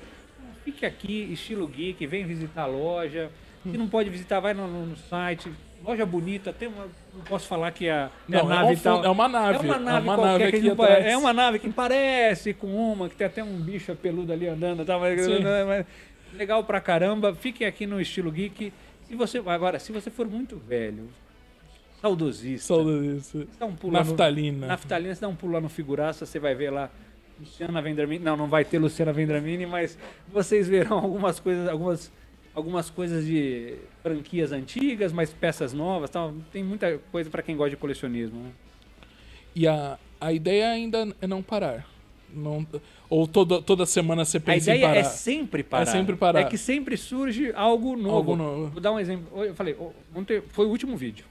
Fique aqui, estilo geek, vem visitar a loja. Se não pode visitar, vai no, no site. Loja bonita, tem uma. Não posso falar que a, Não, a é nave uma e tal. é uma nave. É uma nave, É uma nave que aqui não atrás. É uma nave que parece com uma, que tem até um bicho peludo ali andando. Tá, mas, [laughs] mas- legal pra caramba. Fiquem aqui no estilo geek. Se você, agora, se você for muito velho, saudosista, Saudade dá um pulo lá no- Naftalina. Naftalina, você dá um pulo lá no Figuraça, você vai ver lá Luciana Vendramini. Não, não vai ter Luciana Vendramini, mas vocês verão algumas coisas, algumas, algumas coisas de franquias antigas, mas peças novas. Tal. Tem muita coisa pra quem gosta de colecionismo. Né? E a, a ideia ainda é não parar. Não, ou toda, toda semana você A pensa em ideia parar. é sempre parar. sempre parar. É que sempre surge algo novo. Algo novo. Vou dar um exemplo. Eu falei, ontem foi o último vídeo.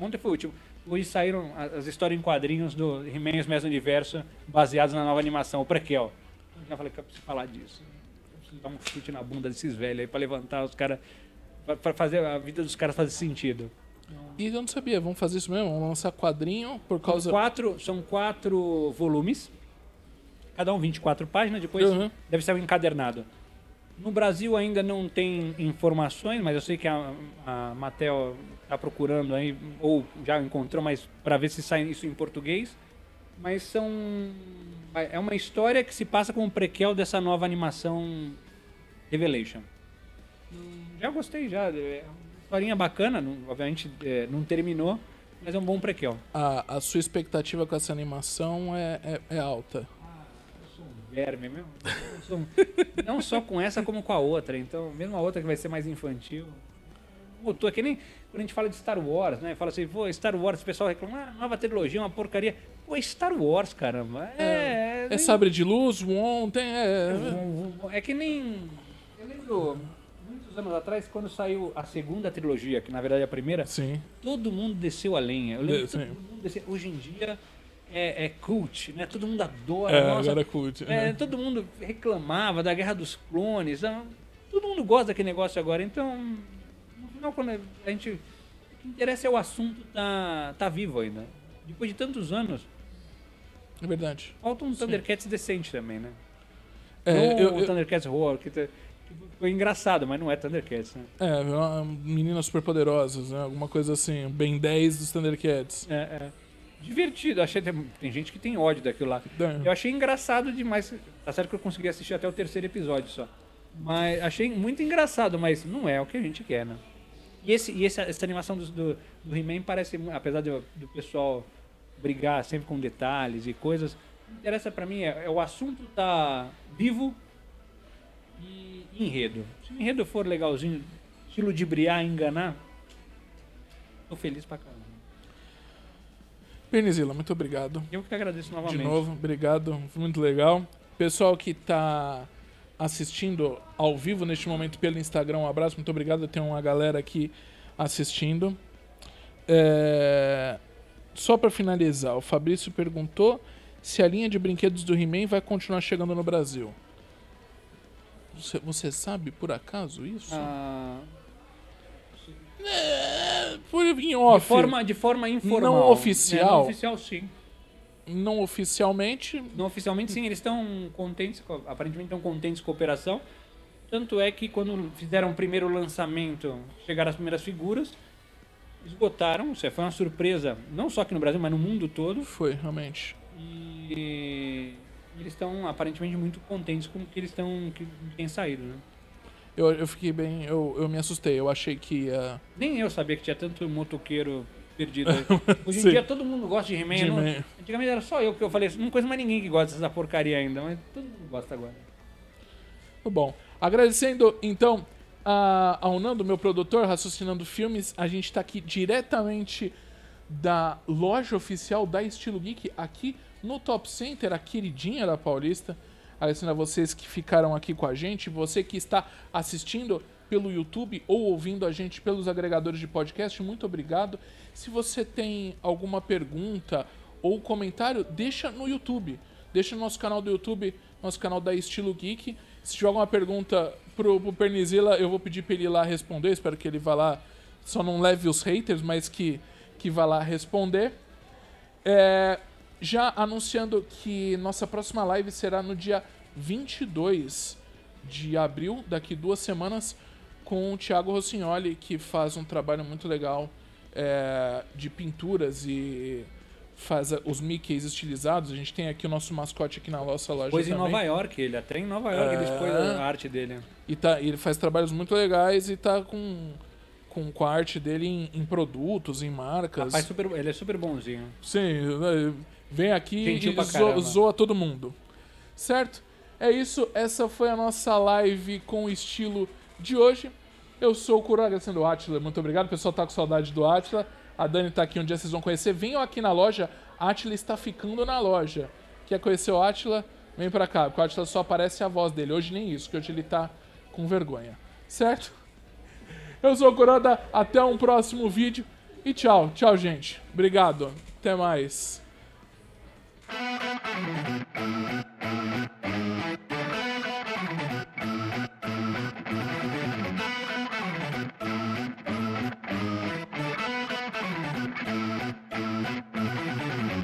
Ontem foi o último. Hoje saíram a- as histórias em quadrinhos do He-Man e os Universo baseados na nova animação, o prequel. Eu já falei que eu preciso falar disso. Eu preciso dar um chute na bunda desses velhos aí pra levantar os caras. Pra, pra fazer a vida dos caras fazer sentido. E eu não sabia, vamos fazer isso mesmo? Vamos lançar quadrinho por causa. Quatro, são quatro volumes, cada um 24 páginas, depois Uhum. deve ser um encadernado. No Brasil ainda não tem informações, mas eu sei que a, a Mattel está procurando aí, ou já encontrou, mas para ver se sai isso em português. Mas são. É uma história que se passa como prequel dessa nova animação Revelation. Hum, Já gostei, já. É uma historinha bacana, não- obviamente é, não terminou, mas é um bom prequel. A, a sua expectativa com essa animação é, é, é alta. Eu sou um verme mesmo. Não só com essa, como com a outra. Então, mesmo a outra que vai ser mais infantil. Mudou, é que nem quando a gente fala de Star Wars, né? Fala assim, pô, Star Wars, o pessoal reclama, ah, nova trilogia, uma porcaria. Pô, é Star Wars, caramba. É. É sabre de luz, um tem. É, É que nem. Eu lembro, anos atrás, quando saiu a segunda trilogia, que na verdade é a primeira, sim. todo mundo desceu a lenha. Eu lembro que Sim. todo mundo desceu. Hoje em dia é, é cult, né? Todo mundo adora. É, nossa, agora é cult. é, né? todo mundo reclamava da Guerra dos Clones. ah, Todo mundo gosta daquele negócio agora. Então, no final, quando a gente. O que interessa é o assunto tá, tá vivo ainda. Depois de tantos anos, É verdade. falta um Thundercats decente também, né? É, não eu, o eu- Thundercats Horror, que, tá- foi engraçado, mas não é Thundercats, né? é, uma- meninas superpoderosas, né? Alguma coisa assim. Ben 10 dos Thundercats. É, é. Divertido, achei tem, tem gente que tem ódio daquilo lá. É. Eu achei engraçado demais. Tá certo que eu consegui assistir até o terceiro episódio só. Mas achei muito engraçado, mas não é o que a gente quer, né? E, esse, e essa, essa animação do, do, do He-Man parece, apesar do, do pessoal brigar sempre com detalhes e coisas, o que interessa pra mim é, é o assunto tá vivo e enredo. Se o enredo for legalzinho, se ludibriar, enganar, tô feliz pra caramba. Pernizila, muito obrigado. Eu que agradeço De novamente. novo, obrigado. Foi muito legal. Pessoal que tá assistindo ao vivo neste momento pelo Instagram, um abraço, muito obrigado. Tem uma galera aqui assistindo. É, Só para finalizar, o Fabrício perguntou se a linha de brinquedos do He-Man vai continuar chegando no Brasil. Você, você sabe por acaso isso? Ah, É, por em de, off. forma, de forma informal. Não oficial. É, não oficial, sim. Não oficialmente. Não oficialmente, sim. Eles estão contentes, aparentemente estão contentes com a operação. Tanto é que quando fizeram o primeiro lançamento, chegaram as primeiras figuras, esgotaram. Isso foi uma surpresa, não só aqui no Brasil, mas no mundo todo. Foi, realmente. E eles estão aparentemente muito contentes com o que eles estão que tem saído, né? Eu, eu fiquei bem. Eu, eu me assustei. Eu achei que ia. Nem eu sabia que tinha tanto motoqueiro perdido. [laughs] Hoje em Sim. dia todo mundo gosta de He-Man. Antigamente era só eu que eu falei, não conheço mais ninguém que gosta dessa porcaria ainda, mas todo mundo gosta agora. Muito bom. Agradecendo, então, a, ao Nando, meu produtor, Raciocinando Filmes. A gente tá aqui diretamente da loja oficial da Estilo Geek, aqui no Top Center, a queridinha da Paulista. Agradecendo a vocês que ficaram aqui com a gente, você que está assistindo pelo YouTube ou ouvindo a gente pelos agregadores de podcast, muito obrigado. Se você tem alguma pergunta ou comentário, deixa no YouTube. Deixa no nosso canal do YouTube, nosso canal da Estilo Geek. Se tiver alguma pergunta pro, pro Pernizila, eu vou pedir pra ele lá responder. Espero que ele vá lá, só não leve os haters, mas que, que vá lá responder. É, já anunciando que nossa próxima live será no dia 22 de abril, daqui duas semanas, com o Thiago Rossignoli, que faz um trabalho muito legal é, de pinturas e faz os Mickeys estilizados. A gente tem aqui o nosso mascote aqui na nossa loja Pôs em também. Nova York, ele até em Nova York ele expôs É. a arte dele. E tá, ele faz trabalhos muito legais e tá com, com, com a arte dele em, em produtos, em marcas. Rapaz, super, ele é super bonzinho. Sim, né, vem aqui Gentil e zo- zoa todo mundo. Certo? É isso, essa foi a nossa live com o estilo de hoje. Eu sou o Kuro, agradecendo o Atila, muito obrigado. O pessoal tá com saudade do Atila. A Dani tá aqui um dia, vocês vão conhecer. Venham aqui na loja, Atila está ficando na loja. Quer conhecer o Atila? Vem pra cá, porque o Atila só aparece a voz dele. Hoje nem isso, que hoje ele tá com vergonha. Certo? Eu sou o Kuroda, até um próximo vídeo. E tchau, tchau, gente. Obrigado. Até mais. Thank you.